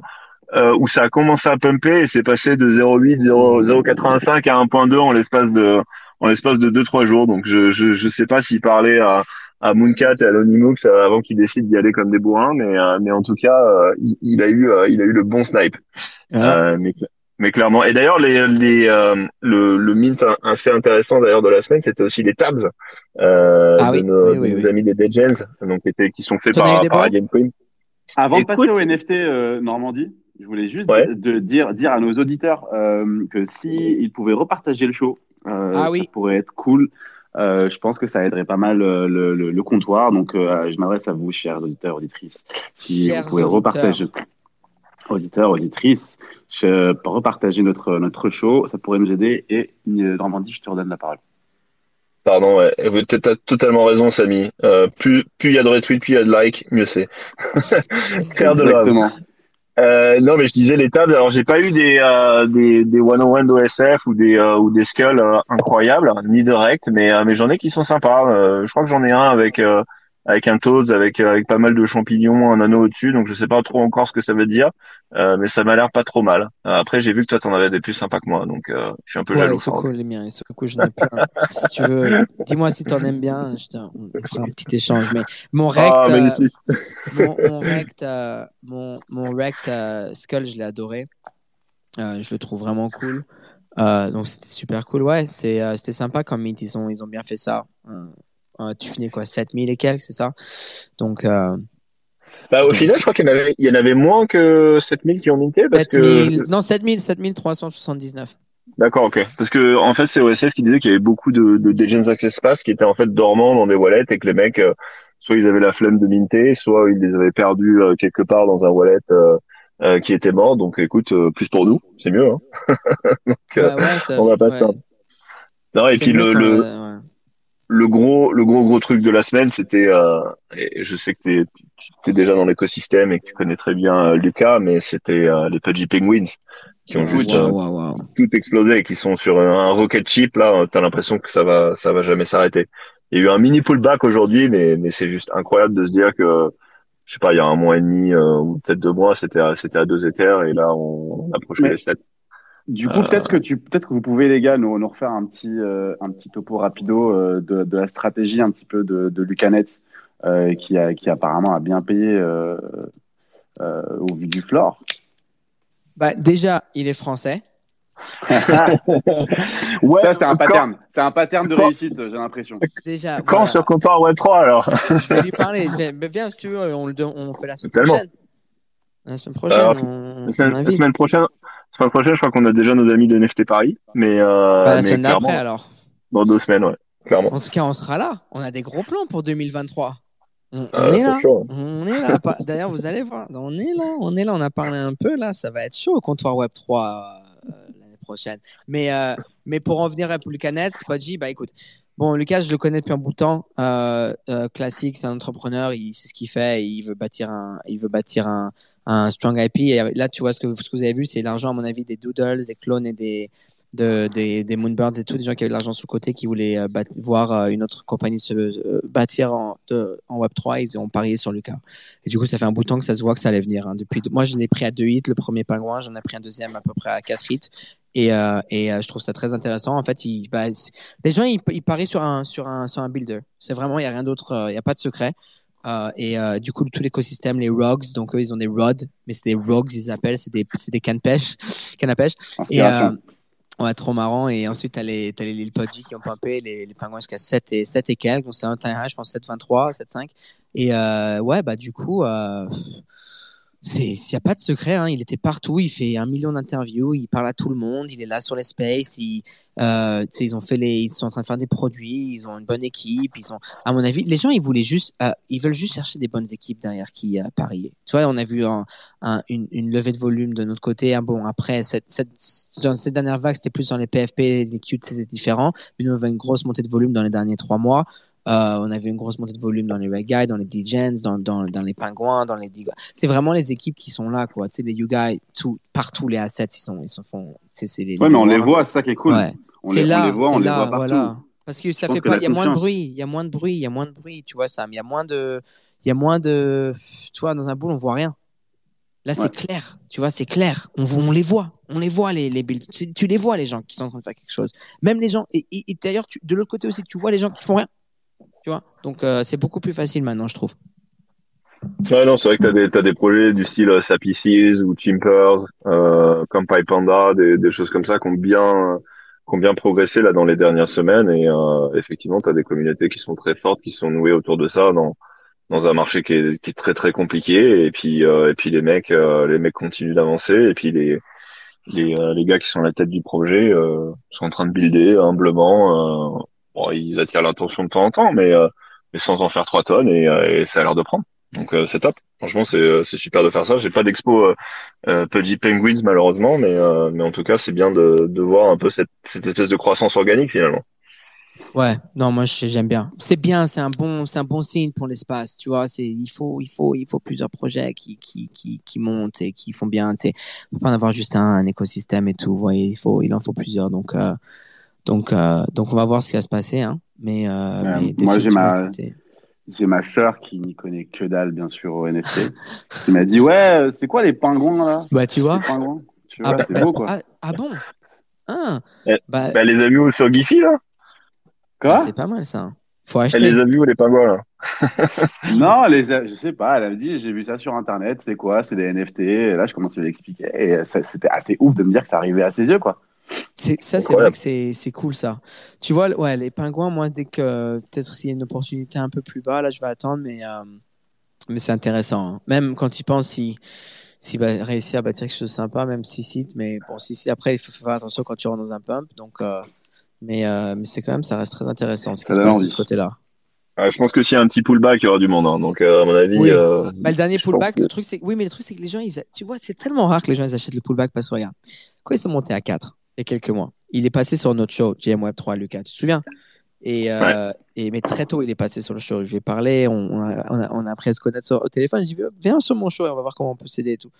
euh, où ça a commencé à pumper et c'est passé de 0,8 0 0,85 à 1,2 en l'espace de en l'espace de 2-3 jours. Donc je je je sais pas s'il parlait à à Mooncat et à euh, avant qu'ils décident d'y aller comme des bourrins, mais euh, mais en tout cas euh, il, il a eu euh, il a eu le bon snipe. Ah. Euh, mais cl- mais clairement. Et d'ailleurs les les euh, le le mint assez intéressant d'ailleurs de la semaine, c'était aussi les tabs euh, Ah de, oui, nos, oui, de oui, nos oui. amis des Degens, donc qui étaient qui sont faits par par Game Queen. Avant de passer au NFT euh, Normandie, je voulais juste Ouais. di- de dire, dire à nos auditeurs euh, que si ils pouvaient repartager le show, euh, Ah ça oui. pourrait être cool. Euh, je pense que ça aiderait pas mal euh, le, le, le comptoir. Donc, euh, je m'adresse à vous, chers auditeurs, auditrices. Si Chers vous pouvez auditeurs. repartager, auditeurs, auditrices, je, repartager notre, notre show, ça pourrait nous aider. Et Normandie, je te redonne la parole. Pardon, ouais. T'as t'as totalement raison, Samy. Euh, plus plus il y a de retweets, plus il y a de likes, mieux c'est. Faire de love. Euh, non, mais je disais les tables. Alors, j'ai pas eu des euh, des des one on one d'OSF ou des euh, ou des skulls euh, incroyables, ni de rect, mais euh, mais j'en ai qui sont sympas. Euh, je crois que j'en ai un avec avec un Toads, avec euh, avec pas mal de champignons, un anneau au-dessus. Donc, je sais pas trop encore ce que ça veut dire, euh, mais ça m'a l'air pas trop mal. Euh, après, j'ai vu que toi, t'en avais des plus sympas que moi, donc euh, je suis un peu Ouais, jaloux. ils sont cool les miens, ils sont cool, j'en ai plein. si tu veux, dis-moi si t'en aimes bien, je on fera un petit échange. Mais mon rect, Ah, euh, magnifique. mon, mon rect, mon, mon rect Skull, je l'ai adoré. Je le trouve vraiment cool. Donc c'était super cool. Ouais, c'est, c'était sympa comme. Ils ont, ils ont bien fait ça. Euh, tu finis quoi 7000 et quelques, c'est ça? Donc, euh, Bah, au Donc- final, je crois qu'il y en avait, il y en avait moins que 7000 qui ont minté parce 7000, que. non, 7000, 7379. D'accord, ok. Parce que en fait, c'est OSF qui disait qu'il y avait beaucoup de, de Legends Access Pass qui étaient en fait dormants dans des wallets et que les mecs, euh, soit ils avaient la flemme de minter, soit ils les avaient perdus euh, quelque part dans un wallet euh, qui était mort. Donc, écoute, plus pour nous, c'est mieux. Hein. Donc, Ouais, ouais, ça- on va pas se ouais. plaindre. non, et puis le. Le gros, le gros gros truc de la semaine, c'était, euh, et je sais que t'es, es déjà dans l'écosystème et que tu connais très bien euh, Lucas, mais c'était euh, les Pudgy Penguins qui ont juste euh, tout explosé et qui sont sur un, un rocket chip là, t'as l'impression que ça va, ça va jamais s'arrêter. Il y a eu un mini pullback aujourd'hui, mais mais c'est juste incroyable de se dire que je sais pas, il y a un mois et demi euh, ou peut-être deux mois, c'était à, c'était à deux éthers et là on, on approche Mais- les sept. Du coup, Euh, peut-être que tu, peut-être que vous pouvez les gars nous, nous refaire un petit, euh, un petit topo rapido euh, de, de la stratégie un petit peu de, de Lucanet, euh, qui a, qui apparemment a bien payé euh, euh, au vu du floor. Bah, déjà, il est français. Ouais, Ça, c'est un quand- pattern. C'est un pattern de quand- réussite, j'ai l'impression. Déjà, Quand voilà. sur comptoir Web 3 alors je vais lui parler. Viens, mais viens, si tu veux, on, le, on fait la semaine Tellement. prochaine. La semaine prochaine, Alors, on, la on semaine, la invite. semaine prochaine, semaine prochaine, je crois qu'on a déjà nos amis de NFT Paris, mais, euh, Pas la mais semaine d'après, alors. dans deux semaines, ouais, clairement. En tout cas, on sera là. On a des gros plans pour 2023. On, on Euh, est là. chaud. On est là. D'ailleurs, vous allez voir. On est là. On est là. On a parlé un peu là. Ça va être chaud au comptoir Web 3 euh, l'année prochaine. Mais, euh, mais pour en venir à Lucanet, Spudgy, bah écoute. Bon, Lucas, je le connais depuis un bout de temps. Classique, c'est un entrepreneur. Il sait ce qu'il fait. Il veut bâtir un, il veut bâtir un, un strong IP. Et là, tu vois ce que, vous avez vu, c'est l'argent, à mon avis, des doodles, des clones et des, de, des, Moonbirds et tout, des gens qui avaient de l'argent sur le côté, qui voulaient euh, voir euh, une autre compagnie se euh, bâtir en, de- en Web3, ils ont parié sur Lucas. Et du coup, ça fait un bout de temps que ça se voit que ça allait venir. hein. Depuis, moi, je l'ai pris à deux hits, le premier pingouin, j'en ai pris un deuxième à peu près à quatre hits. Et, je trouve ça très intéressant. En fait, bah, les gens, ils, parient sur un, sur un, sur un builder. C'est vraiment, il n'y a rien d'autre, il n'y a pas de secret. Euh, et euh, du coup, tout l'écosystème, les rogues, donc eux, ils ont des rods, mais c'est des rogues, ils appellent, c'est des, c'est des cannes pêche, cannes à pêche. Et, Inspiration. euh, ouais, trop marrant. Et ensuite, t'as les, t'as les Pudgy qui ont pumpé les, les pingouins jusqu'à 7 et, 7 et quelques. Donc, c'est un high, je pense 7,23, 7,5. Et euh, ouais, bah, du coup, euh, il n'y a pas de secret. Hein. Il était partout. Il fait un million d'interviews. Il parle à tout le monde. Il est là sur les spaces. Il, euh, ils ont fait les, ils sont en train de faire des produits. Ils ont une bonne équipe. Ils ont, à mon avis, les gens, ils voulaient juste, euh, ils veulent juste chercher des bonnes équipes derrière qui euh, parier. Tu vois, on a vu un, un- une, une levée de volume de notre côté. Ah bon, après, cette, cette, dans cette dernière vague, c'était plus dans les PFP, les cutes, c'était différent. Mais nous, on avait une grosse montée de volume dans les derniers trois mois. Euh, on avait une grosse montée de volume dans les Red Guys, dans les D-Gens, dans, dans, dans les Pingouins, dans les. C'est vraiment les équipes qui sont là, quoi. Tu sais, les You Guys, tout, partout, les assets, ils sont, ils sont font, c'est, c'est les, Ouais, mais on les voit, c'est ça qui est cool. Ouais. On C'est les, là, on les voit, on c'est les là, voit partout. voilà. Parce que ça fait que pas, il y a moins de bruit, il y a moins de bruit, il y a moins de bruit, tu vois, Sam. Il y a moins de, il y a moins de, tu vois, dans un boule, on voit rien. Là, c'est Ouais. clair, tu vois, c'est clair. On, on les voit, on les voit, les, les builds. Tu, tu les vois, les gens qui sont en train de faire quelque chose. Même les gens, et, et- et d'ailleurs, de l'autre côté aussi, tu vois les gens qui font rien. Tu vois, donc euh, c'est beaucoup plus facile maintenant, je trouve. Ouais, non, c'est vrai que t'as des, t'as des projets du style euh, Sapices ou Chimpers, euh, comme PyPanda, des, des choses comme ça qui ont bien, qui ont bien progressé là dans les dernières semaines et euh, effectivement, t'as des communautés qui sont très fortes, qui sont nouées autour de ça dans dans un marché qui est, qui est très très compliqué et puis euh, et puis les mecs euh, les mecs continuent d'avancer et puis les les euh, les gars qui sont à la tête du projet euh, sont en train de builder humblement. Bon, ils attirent l'attention de temps en temps, mais euh, mais sans en faire trois tonnes et, euh, et ça a l'air de prendre. Donc euh, c'est top. Franchement, c'est super de faire ça. J'ai pas d'expo euh, Pudgy Penguins malheureusement, mais euh, mais en tout cas, c'est bien de de voir un peu cette cette espèce de croissance organique finalement. Ouais, non, moi j'aime bien. C'est bien, c'est un bon, c'est un bon signe pour l'espace, tu vois. C'est, il faut, il faut, il faut plusieurs projets qui, qui, qui, montent et qui font bien. Tu sais, faut pas en avoir juste un, un écosystème et tout. Vous voyez, il faut, il en faut plusieurs. Donc, donc, euh, donc on va voir ce qui va se passer, hein. Mais, euh, Ouais, mais moi, j'ai ma- J'ai ma sœur qui n'y connaît que dalle, bien sûr, au NFT, qui m'a dit Ouais, euh, c'est quoi les pingouins là? Bah, tu vois. Les pingouins Tu Ah, vois, c'est bah, beau quoi. ah, ah bon? Ah, Eh, bah, Bah, les amis sur Giphy, là? Quoi? C'est pas mal ça. Faut Elle acheter. les a vus ou les pingouins, là? Non, les, je sais pas, elle a dit J'ai vu ça sur internet, c'est quoi? C'est des NFT. Et là, je commence à lui expliquer. Et c'était assez ouf de me dire que ça arrivait à ses yeux, quoi. C'est, ça, c'est vrai que c'est, c'est cool ça. Tu vois, ouais, les pingouins, moi, dès que peut-être s'il y a une opportunité un peu plus bas, là, je vais attendre, mais, euh, mais c'est intéressant. hein. Même quand il pense s'il s'il va réussir à bâtir quelque chose de sympa, même si sites, mais bon, si si après, il faut faire attention quand tu rentres dans un pump. Donc, euh, mais, euh, mais c'est quand même, ça reste très intéressant ce qui se passe de ce côté-là. Ah, Je pense que s'il y a un petit pullback, il y aura du monde. hein. Donc, euh, à mon avis. Oui. euh, Bah, le dernier pullback, que- le truc, c'est oui, mais le truc, c'est que les gens, ils, tu vois, c'est tellement rare que les gens ils achètent le pullback parce que regarde, quand ils sont montés à 4 il y a quelques mois, il est passé sur notre show, GM Web 3, Lucas, tu te souviens? Et, euh, et mais très tôt, il est passé sur le show. Je lui ai parlé, on, on a, on, appris à se connaître sur- au téléphone. Je lui ai dit, viens sur mon show et on va voir comment on peut s'aider et tout,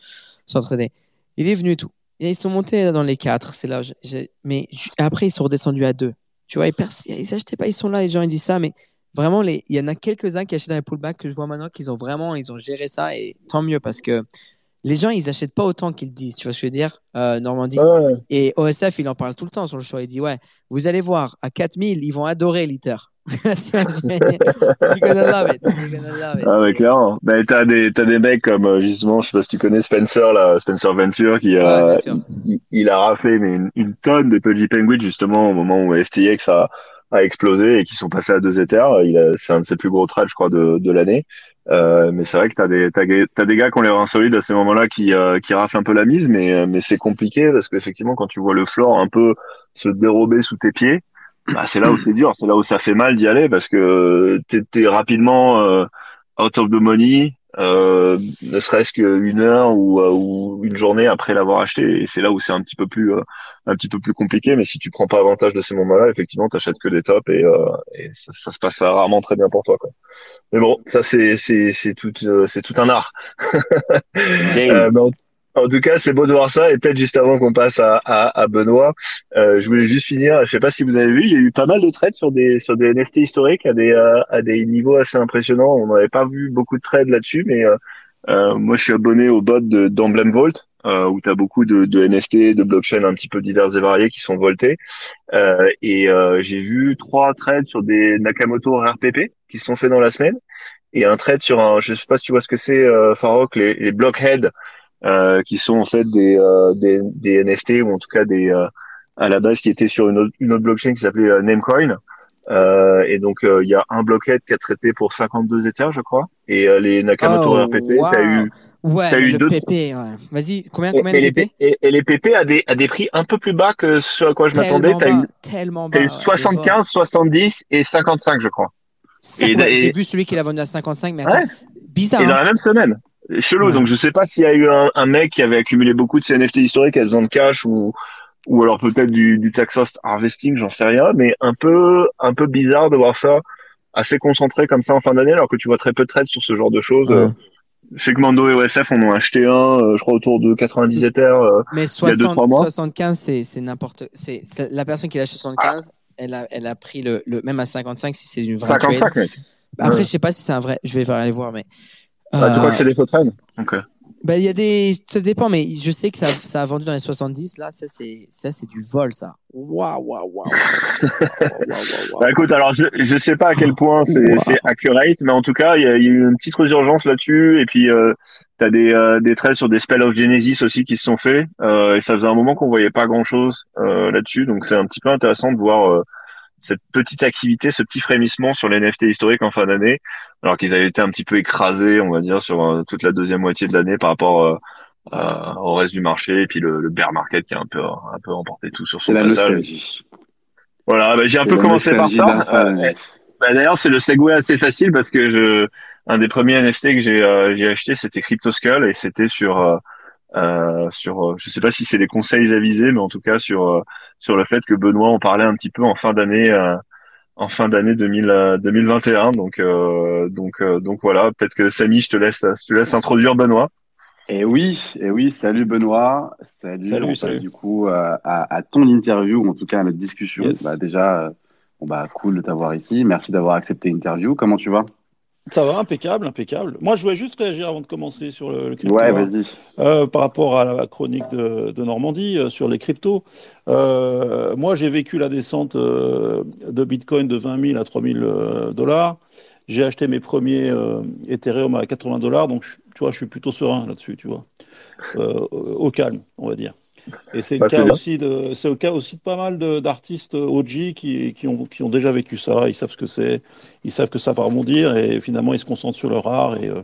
s'entraîner. Il est venu et tout. Et ils sont montés dans les 4 c'est là. j'ai- j'ai- mais après, ils sont redescendus à 2 Tu vois, ils, pers- ils achetaient pas, ils sont là, les gens, ils disent ça, mais vraiment, les, il y en a quelques-uns qui achètent dans les pullbacks que je vois maintenant qu'ils ont vraiment, ils ont géré ça et tant mieux parce que les gens, ils achètent pas autant qu'ils disent. Tu vois ce que je veux dire, euh, Normandie Ouais. Et OSF, il en parle tout le temps sur le show. Il dit Ouais, vous allez voir, à 4000, ils vont adorer l'ITER. Ah ouais, clairement. Ben, t'as des, t'as des mecs comme, euh, justement, je sais pas si tu connais Spencer, là, Spencer Venture, qui Ouais, a, bien sûr. il, il a raflé, mais une, une tonne de Pudgy Penguin, justement, au moment où FTX a, a explosé et qui sont passés à deux éthers. Il c'est un de ses plus gros trades, je crois, de, de l'année. Euh, mais c'est vrai que t'as des, t'as, t'as des gars qui ont les reins solides à ces moments-là qui, euh, qui raflent un peu la mise, mais, euh, mais c'est compliqué parce qu'effectivement, quand tu vois le floor un peu se dérober sous tes pieds, bah, c'est là où c'est dur, c'est là où ça fait mal d'y aller parce que t'es, t'es rapidement out of the money, euh, ne serait-ce qu'une heure ou, euh, ou une journée après l'avoir acheté, et c'est là où c'est un petit peu plus euh, un petit peu plus compliqué. Mais si tu prends pas avantage de ces moments-là, effectivement, t'achètes que des tops et, euh, et ça, ça se passe rarement très bien pour toi. Quoi. Mais bon, ça c'est c'est c'est tout euh, c'est tout un art. Mais en, en tout cas, c'est beau de voir ça. Et peut-être juste avant qu'on passe à, à, à Benoît, euh, je voulais juste finir. Je sais pas si vous avez vu, il y a eu pas mal de trades sur des sur des NFT historiques à des euh, à des niveaux assez impressionnants. On n'avait pas vu beaucoup de trades là-dessus, mais euh, euh, moi, je suis abonné au bot de d'Emblem Vault, euh, où tu as beaucoup de, de NFT, de blockchains un petit peu divers et variés qui sont voltés. Euh, et euh, j'ai vu trois trades sur des Nakamoto RPP qui sont faits dans la semaine, et un trade sur un, je sais pas si tu vois ce que c'est, euh, Farok, les, les Blockhead, euh, qui sont en fait des, euh, des, des NFT ou en tout cas des euh, à la base qui étaient sur une autre, une autre blockchain qui s'appelait euh, Namecoin. Euh, et donc euh, il y a un blockhead qui a traité pour 52 Ethers, je crois. Et euh, les Nakamoto Oh, RPP, wow. t'as eu Ouais, T'as mais eu le deux- PP, ouais. Vas-y, combien, combien et de les, PP et, et les PP à des à des prix un peu plus bas que ce à quoi je m'attendais. T'as eu, tellement t'as eu ouais, 75, 70 et 55, je crois. J'ai vu celui qui l'a vendu à 55, mais attends, Ouais. bizarre. Et dans hein. la même semaine. Chelou. Ouais. Donc je sais pas s'il y a eu un, un mec qui avait accumulé beaucoup de ces NFT historiques à besoin de cash ou ou alors peut-être du, du tax harvesting, j'en sais rien, mais un peu un peu bizarre de voir ça assez concentré comme ça en fin d'année alors que tu vois très peu de trades sur ce genre de choses. Ouais. Euh, Je sais que Mando et OSF en ont acheté un, euh, je crois autour de 90 Ethers. Mais y a deux, 60, trois mois. 75, c'est c'est n'importe. C'est la personne qui l'a acheté 75, elle a, elle a pris le, le même à 55 si c'est une vraie trade. 55 mec. Après, Ouais. je sais pas si c'est un vrai. Je vais aller voir, mais. Ah, tu Euh, crois que c'est des faux trades Ok. bah, il y a des. Ça dépend, mais je sais que ça, ça a vendu dans les 70. Là, ça, c'est ça, c'est du vol, ça. Waouh, waouh, waouh. Bah écoute, alors je je sais pas à quel point c'est Wow. c'est accurate, mais en tout cas il y a, il y a eu une petite résurgence là-dessus et puis euh, t'as des euh, des traits sur des spells of Genesis aussi qui se sont faits euh, et ça faisait un moment qu'on voyait pas grand-chose euh, là-dessus, donc c'est un petit peu intéressant de voir euh, cette petite activité, ce petit frémissement sur les NFT historiques en fin d'année, alors qu'ils avaient été un petit peu écrasés, on va dire, sur euh, toute la deuxième moitié de l'année par rapport euh, euh, au reste du marché et puis le, le bear market qui a un peu un peu emporté tout sur son passage. Voilà, bah, j'ai un peu commencé par ça. Euh, bah, D'ailleurs, c'est le segue assez facile parce que je, un des premiers NFT que j'ai euh, acheté, c'était CryptoSkull et c'était sur, euh, sur, euh, je sais pas si c'est les conseils avisés, mais en tout cas sur, euh, sur le fait que Benoît en parlait un petit peu en fin d'année, euh, en fin d'année 2000, euh, 2021. Donc, euh, donc, euh, donc voilà. Peut-être que Samy, je te laisse, je te laisse introduire Benoît. Et oui, et oui, salut Benoît, salut, Salut, salut. du coup euh, à, à ton interview, ou en tout cas à notre discussion. Yes. Bah, déjà, euh, bon, bah, cool de t'avoir ici, merci d'avoir accepté l'interview, comment tu vas? Ça va, impeccable, impeccable. Moi, je voulais juste réagir avant de commencer sur le, le crypto. Ouais, hein. vas-y. Euh, par rapport à la chronique de, de Normandie euh, sur les cryptos. Euh, moi, j'ai vécu la descente de Bitcoin de 20 000 à 3 000 euh, dollars. J'ai acheté mes premiers Ethereum à 80 dollars, donc je- tu vois, je suis plutôt serein là-dessus, tu vois, au calme, on va dire. Et c'est le Bah, cas aussi de, c'est le cas aussi de pas mal de- d'artistes OG qui, qui ont, qui ont déjà vécu ça. Ils savent ce que c'est, ils savent que ça va rebondir et finalement ils se concentrent sur leur art et, euh,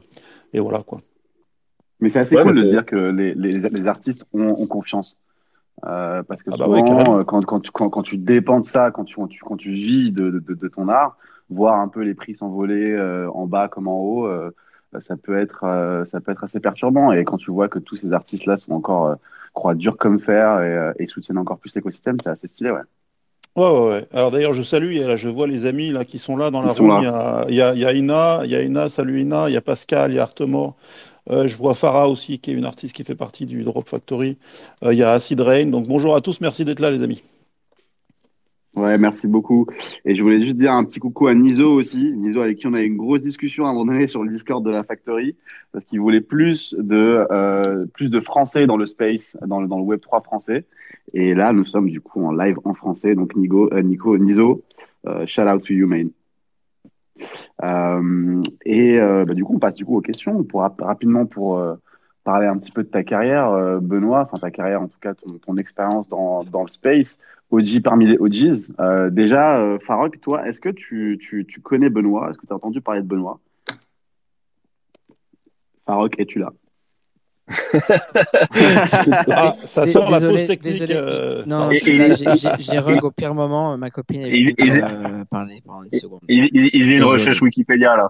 et voilà quoi. Mais c'est assez Ouais, cool de dire que les, les, les artistes ont, ont confiance. Euh, parce que Ah bah souvent, euh, quand, quand, tu, quand, quand tu dépends de ça, quand tu, quand tu, quand tu vis de, de, de ton art, voir un peu les prix s'envoler euh, en bas comme en haut, euh, ça peut être, euh, ça peut être assez perturbant. Et quand tu vois que tous ces artistes-là sont encore euh, croient dur comme fer et, euh, et soutiennent encore plus l'écosystème, c'est assez stylé, ouais. Ouais, ouais, ouais. Alors d'ailleurs, je salue, a- je vois les amis là qui sont là dans la Ils room. là. Il y a, il y a, il y a Ina, il y a Ina, salut Ina, il y a Pascal, il y a Artemore. Euh, je vois Farah aussi, qui est une artiste qui fait partie du Drop Factory. Euh, il y a Acid Rain. Donc bonjour à tous, merci d'être là les amis. Ouais, merci beaucoup. Et je voulais juste dire un petit coucou à Nizo aussi. Nizo avec qui on a eu une grosse discussion à un moment donné sur le Discord de la Factory parce qu'il voulait plus de, euh, plus de français dans le space, dans le, dans le Web3 français. Et là, nous sommes du coup en live en français. Donc, Nigo, euh, Nico, Nizo, euh, shout out to you, man. Euh, et bah, du coup, on passe du coup aux questions. Pour, rap- rapidement, pour parler un petit peu de ta carrière, Benoît, enfin ta carrière, en tout cas ton, ton expérience dans, dans le space, OG parmi les OGs. Euh, déjà, euh, toi, est-ce que tu, tu, tu connais Benoît? Est-ce que tu as entendu parler de Benoît? Farok, es-tu là? Ah, ça sort la désolé, pause technique. désolé. euh, Non, j'ai- rug au pire moment. Ma copine est Il- venue il- euh, parler pendant une seconde. Il, il, une recherche Wikipédia là.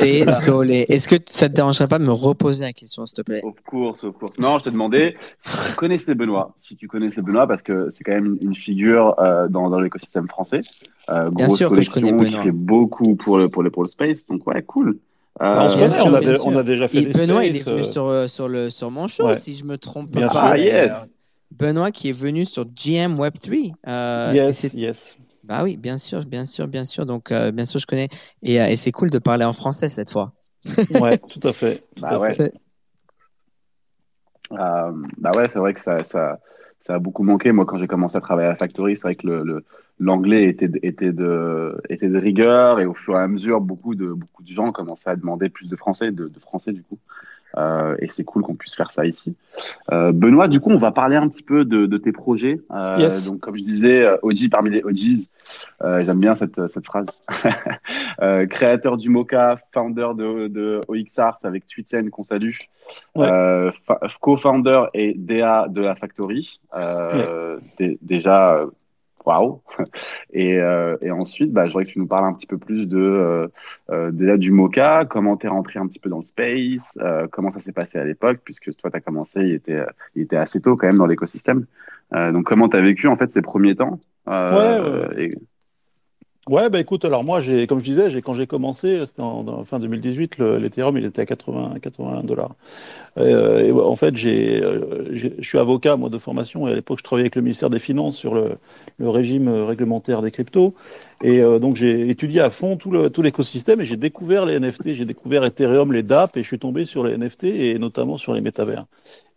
Désolé. Est-ce que ça te dérangerait pas de me reposer la question, s'il te plaît? Of course, of course. Non, je te demandais si tu connaissais Benoît. Si tu connaissais Benoît, parce que c'est quand même une, figure euh, dans, dans l'écosystème français. Euh, Bien sûr que je connais collection qui Benoît. fait beaucoup pour le, pour le, pour le space. Donc, ouais, cool. Euh, Bah, on se bien connaît, sûr, on, a on déjà fait Et des Benoît, il est venu euh, sur, euh, sur, le, sur mon show, Ouais. si je me trompe Bien pas. sûr. Ah, yes. Benoît qui est venu sur GM Web3. Euh, et Yes, c'est- yes. bah oui, bien sûr, bien sûr, bien sûr. Donc, euh, bien sûr, je connais. Et, euh, et c'est cool de parler en français cette fois. Ouais, tout à fait. tout Bah à ouais. fait. Euh, bah ouais, c'est vrai que ça, ça, ça a beaucoup manqué. Moi, quand j'ai commencé à travailler à la Factory, c'est vrai que le, le- l'anglais était, de- était, de, était de rigueur et au fur et à mesure, beaucoup de, beaucoup de gens commençaient à demander plus de français, de, de français du coup. Euh, et c'est cool qu'on puisse faire ça ici. Euh, Benoît, du coup, on va parler un petit peu de, de tes projets. Euh, Yes. Donc, comme je disais, OG parmi les OGs. J'aime bien cette, cette phrase. Créateur du Mocha, founder de, de OXArt avec Twitian qu'on salue. Ouais. Co-founder et DA de la Factory. Dé- déjà, waouh. Et, euh, et ensuite, bah, je voudrais que tu nous parles un petit peu plus de euh, euh, déjà du Mocha, comment tu es rentré un petit peu dans le space, euh, comment ça s'est passé à l'époque, puisque toi, tu as commencé, il était, il était assez tôt quand même dans l'écosystème. Donc, comment tu as vécu en fait ces premiers temps et- Ouais, bah écoute, alors moi, j'ai, comme je disais, j'ai, quand j'ai commencé, c'était en, fin 2018, le- l'Ethereum, il était à 80, 80 dollars. Euh, et en fait, j'ai, euh, j'ai- je suis avocat, moi, de formation, et à l'époque, je travaillais avec le ministère des Finances sur le, régime euh, réglementaire des cryptos. Et euh, donc, j'ai étudié à fond tout, tout l'écosystème et j'ai découvert les NFT, j'ai découvert Ethereum, les DApp, et je suis tombé sur les NFT et notamment sur les métavers.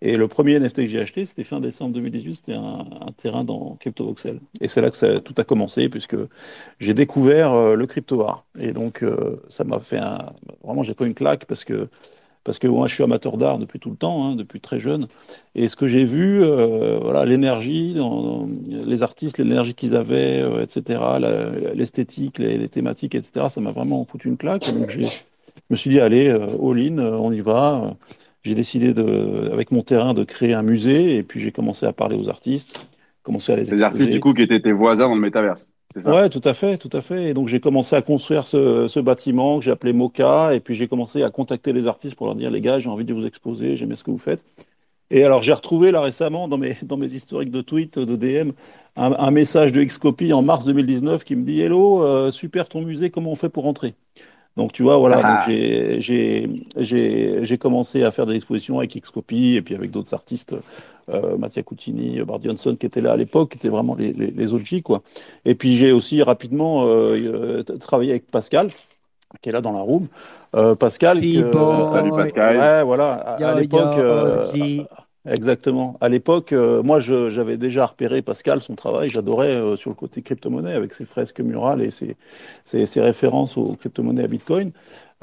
Et le premier NFT que j'ai acheté, c'était fin décembre 2018, c'était un, terrain dans CryptoVoxel. Et c'est là que tout a commencé, puisque j'ai découvert euh, le crypto art. Et donc, euh, ça m'a fait un. Vraiment, j'ai pris une claque parce que, parce que moi, je suis amateur d'art depuis tout le temps, hein, depuis très jeune. Et ce que j'ai vu, euh, voilà, l'énergie, les artistes, l'énergie qu'ils avaient, etc., l'esthétique, les, thématiques, etc., ça m'a vraiment foutu une claque. Donc, je me suis dit, allez, all-in, on y va. J'ai décidé, de, avec mon terrain, de créer un musée. Et puis, j'ai commencé à parler aux artistes, commencé à les ces artistes exposer. du coup qui étaient tes voisins dans le métaverse. C'est ça? Ouais, tout à fait, tout à fait. Et donc j'ai commencé à construire ce, ce bâtiment que j'ai appelé Mocha, et puis j'ai commencé à contacter les artistes pour leur dire, les gars, j'ai envie de vous exposer, j'aime bien ce que vous faites. Et alors, j'ai retrouvé là récemment dans mes, dans mes historiques de tweets, de DM, un, un message de Xcopy en mars 2019 qui me dit Hello, euh, super ton musée, comment on fait pour entrer donc tu vois, voilà, Ah. j'ai- j'ai j'ai- j'ai commencé à faire des expositions avec Xcopy et puis avec d'autres artistes, euh, Mattia Coutini, Bart Johnson qui étaient là à l'époque, qui étaient vraiment les, les, les OG, quoi. Et puis j'ai aussi rapidement euh, euh, travaillé avec Pascal, qui est là dans la room. Euh, Pascal, qui, euh, People. Salut Pascal. ouais, voilà, à, à l'époque, euh. Exactement. À l'époque, euh, moi, j'avais déjà repéré Pascal, son travail. J'adorais euh, sur le côté crypto-monnaie avec ses fresques murales et ses, ses- ses références aux crypto-monnaies à Bitcoin.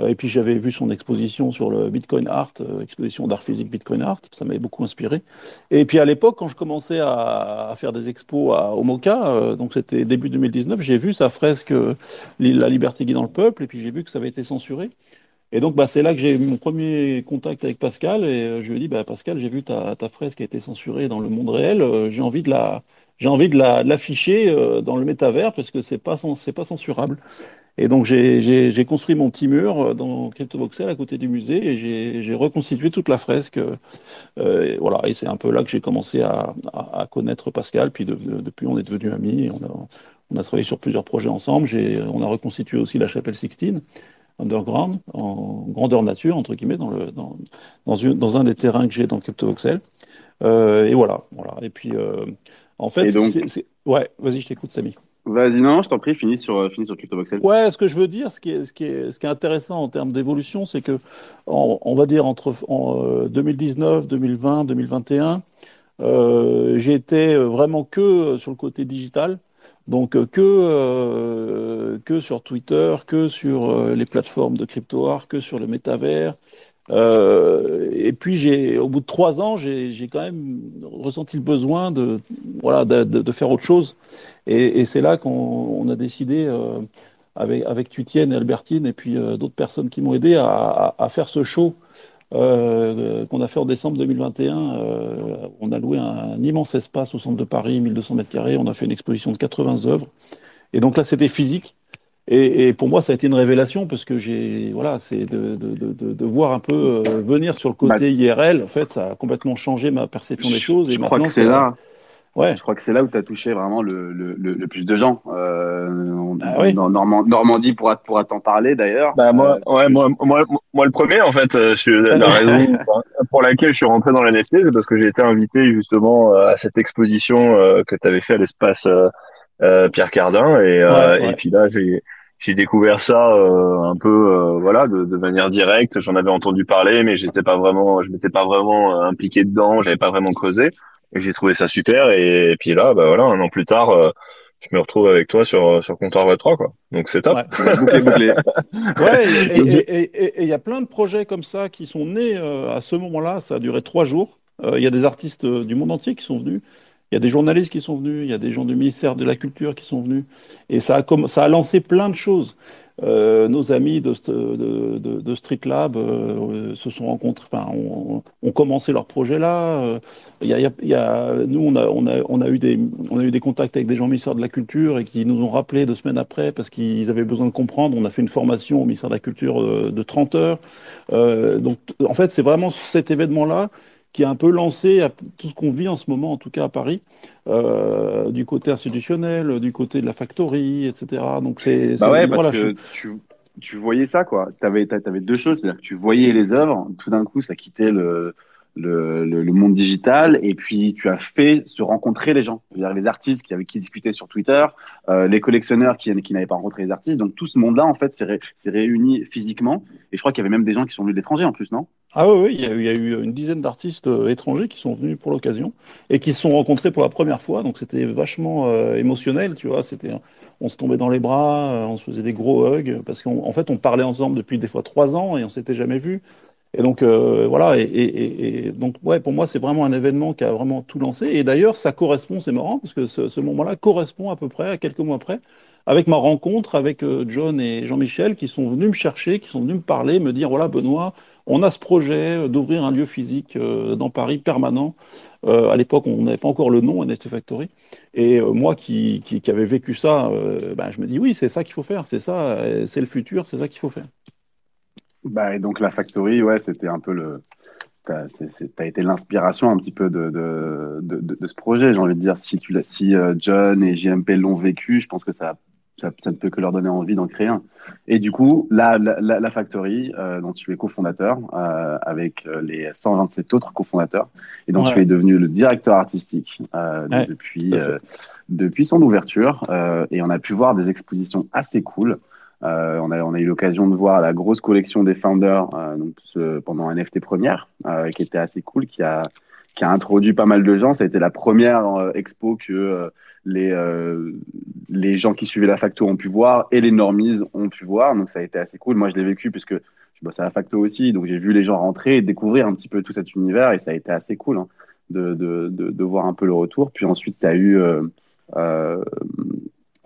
Euh, et puis, j'avais vu son exposition sur le Bitcoin Art, euh, exposition d'art physique Bitcoin Art. Ça m'avait beaucoup inspiré. Et puis, à l'époque, quand je commençais à, à faire des expos à, au MoCA, euh, donc c'était début 2019, j'ai vu sa fresque euh, La liberté guidant le peuple. Et puis, j'ai vu que ça avait été censuré. Et donc, bah, c'est là que j'ai eu mon premier contact avec Pascal et euh, je lui ai dit, bah, Pascal, j'ai vu ta, ta fresque qui a été censurée dans le monde réel, euh, j'ai envie de la, j'ai envie de la, l'afficher euh, dans le métavers parce que c'est pas, c'est pas censurable. Et donc, j'ai, construit mon petit mur dans CryptoVoxel à côté du musée et j'ai, reconstitué toute la fresque. euh, et voilà, et c'est un peu là que j'ai commencé à, à, à connaître Pascal. Puis de- de- depuis, on est devenus amis on a, on a travaillé sur plusieurs projets ensemble. On a reconstitué aussi la chapelle Sixtine underground, en grandeur nature, entre guillemets, dans, le, dans, dans, une- dans un des terrains que j'ai dans CryptoVoxel. Euh, et voilà, voilà. Et puis, euh, en fait, donc- ouais, vas-y, je t'écoute, Samy. Vas-y, non, je t'en prie, finis sur, euh, finis sur CryptoVoxel. Ouais, ce que je veux dire, ce qui est, ce qui est, ce qui est intéressant en termes d'évolution, c'est que, en- on va dire entre en, euh, 2019, 2020, 2021, euh, j'étais vraiment que sur le côté digital, donc euh, que, euh, que sur Twitter, que sur euh, les plateformes de crypto-art, que sur le métavers. Et puis, j'ai, au bout de trois ans, j'ai, quand même ressenti le besoin de, voilà, de, de- faire autre chose. Et, c'est là qu'on on a décidé, avec, avec Tutienne et Albertine, et puis d'autres personnes qui m'ont aidé à- à faire ce show euh, qu'on a fait en décembre 2021. Euh, on a loué un, un immense espace au centre de Paris, 1200 mètres carrés. On a fait une exposition de 80 œuvres. Et donc là, c'était physique. Et, et pour moi, ça a été une révélation parce que j'ai, voilà, c'est de, de, de, de- voir un peu euh, venir sur le côté IRL. En fait, ça a complètement changé ma perception des choses. Je et crois maintenant, que c'est là. Ouais. Je crois que c'est là où tu as touché vraiment le, le, le, le plus de gens. Euh, on- Ah oui. dans Normand- Normandie pourra, pourra t'en parler d'ailleurs. Bah moi, Euh, ouais, moi, moi, moi, le premier, en fait, euh, je suis, la raison pour laquelle je suis rentré dans la NFT, c'est parce que j'ai été invité justement euh, à cette exposition euh, que tu avais fait à l'espace Pierre Cardin, et, euh, Ouais, ouais. et puis là, j'ai j'ai découvert ça euh, un peu, euh, voilà, de, de manière directe. J'en avais entendu parler, mais j'étais pas vraiment, je m'étais pas vraiment impliqué dedans, j'avais pas vraiment creusé, j'ai trouvé ça super. Et, puis là, bah voilà, un an plus tard. euh, je me retrouve avec toi sur sur comptoir Web 3 quoi. Donc c'est top. Ouais. bouclé, bouclé. Ouais, et il y a plein de projets comme ça qui sont nés euh, à ce moment-là. Ça a duré trois jours. Euh, Il y a des artistes euh, du monde entier qui sont venus. Il y a des journalistes qui sont venus. Il y a des gens du ministère de la Culture qui sont venus. Et ça a, ça a lancé plein de choses. Euh, nos amis de, de, de- de Street Lab euh, se sont rencontrés, enfin, ont, ont commencé leur projet là. Euh, il il y a- nous, on a, eu des, contacts avec des gens au ministère de la Culture et qui nous ont rappelé deux semaines après parce qu'ils avaient besoin de comprendre. On a fait une formation au ministère de la Culture euh, de 30 heures. Euh, donc, en fait, c'est vraiment cet événement-là qui a un peu lancé à- tout ce qu'on vit en ce moment, en tout cas à Paris, euh, du côté institutionnel, du côté de la factory, etc. Donc, c'est. Bah c'est- ouais, parce voilà, que tu, tu voyais ça, quoi. Tu avais, deux choses. C'est-à-dire que tu voyais les œuvres, tout d'un coup, ça quittait le, le, monde digital, et puis tu as fait se rencontrer les gens. Les artistes qui, avaient, qui discutaient sur Twitter, euh, les collectionneurs qui, n'avaient pas rencontré les artistes. Donc tout ce monde-là, en fait, s'est ré, s'est réuni physiquement. Et je crois qu'il y avait même des gens qui sont venus de l'étranger en plus, non? Ah oui, oui, il y, a eu- une dizaine d'artistes euh, étrangers qui sont venus pour l'occasion et qui se sont rencontrés pour la première fois. Donc c'était vachement euh, émotionnel, tu vois. C'était, on se tombait dans les bras, on se faisait des gros hugs parce qu'en en fait on parlait ensemble depuis des fois trois ans et on s'était jamais vus. Et donc euh, voilà. Et, et- et- donc ouais, pour moi c'est vraiment un événement qui a vraiment tout lancé. Et d'ailleurs ça correspond, c'est marrant parce que ce, ce moment-là correspond à peu près à quelques mois après avec ma rencontre avec euh, John et Jean-Michel qui sont venus me chercher, qui sont venus me parler, me dire voilà Benoît, on a ce projet euh, d'ouvrir un lieu physique euh, dans Paris permanent. Euh, à l'époque, on n'avait pas encore le nom NFT Factory. Et euh, moi qui, qui, qui avais vécu ça, euh, ben, je me dis oui, c'est ça qu'il faut faire, c'est ça, c'est le futur, c'est ça qu'il faut faire. Bah, et donc la factory, ouais, c'était un peu le. t'as as été l'inspiration un petit peu de, de, de, de ce projet. J'ai envie de dire, si, tu, si John et JMP l'ont vécu, je pense que ça ça, ne peut que leur donner envie d'en créer un. Et du coup, la, la, la Factory, euh, dont tu es cofondateur, euh, avec euh, les 127 autres cofondateurs, et dont tu es devenu le directeur artistique euh, depuis, euh, depuis son ouverture. et on a pu voir des expositions assez cool. On, a, on a eu l'occasion de voir la grosse collection des founders donc, ce, pendant NFT première, qui était assez cool, qui a, introduit pas mal de gens. Ça a été la première expo que les, euh, gens qui suivaient la facto ont pu voir et les normies ont pu voir. Donc ça a été assez cool. Moi, je l'ai vécu puisque je bosse à la facto aussi. Donc j'ai vu les gens rentrer et découvrir un petit peu tout cet univers et ça a été assez cool hein, de, de, voir un peu le retour. Puis ensuite, tu as eu.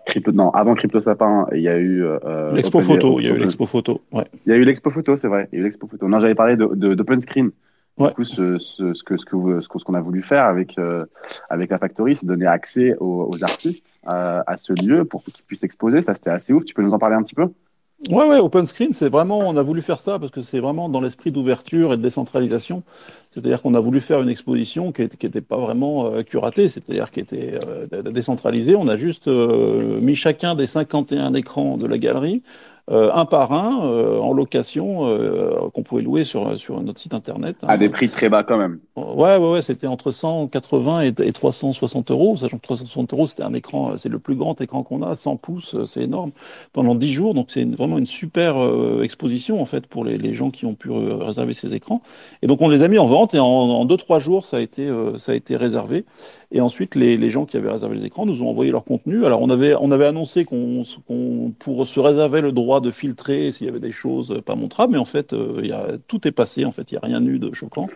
Euh, euh, Crypto, non, avant Crypto Sapin, il y a eu euh, l'expo photo. Il y a eu l'expo photo. Ouais. Il y a eu l'expo photo, c'est vrai. Il y a eu l'expo photo. Non, j'avais parlé d'open screen. Du coup, ce, ce, ce que ce que ce qu'on a voulu faire avec euh, avec la Factory, c'est donner accès aux, aux artistes à, à, ce lieu pour qu'ils puissent exposer. Ça, c'était assez ouf. Tu peux nous en parler un petit peu? Ouais, ouais, Open Screen, c'est vraiment, on a voulu faire ça parce que c'est vraiment dans l'esprit d'ouverture et de décentralisation. C'est-à-dire qu'on a voulu faire une exposition qui n'était pas vraiment euh, curatée, c'est-à-dire qui était euh, décentralisée. On a juste euh, mis chacun des 51 écrans de la galerie euh, un par un euh, en location euh, qu'on pouvait louer sur, sur notre site internet. À des prix très bas quand même. Ouais, ouais, ouais c'était entre 180 et, et, 360 euros. Sachant que 360 euros, c'était un écran, c'est le plus grand écran qu'on a, 100 pouces, c'est énorme, pendant 10 jours. Donc c'est vraiment une super exposition en fait pour les, les, gens qui ont pu réserver ces écrans. Et donc on les a mis en vente et en 2-3 jours, ça a été, ça a été réservé. Et ensuite, les, les, gens qui avaient réservé les écrans nous ont envoyé leur contenu. Alors, on avait, on avait annoncé qu'on, pour se réserver le droit de filtrer s'il y avait des choses pas montrables, mais en fait, euh, y a, tout est passé. En fait, il n'y a rien eu de choquant.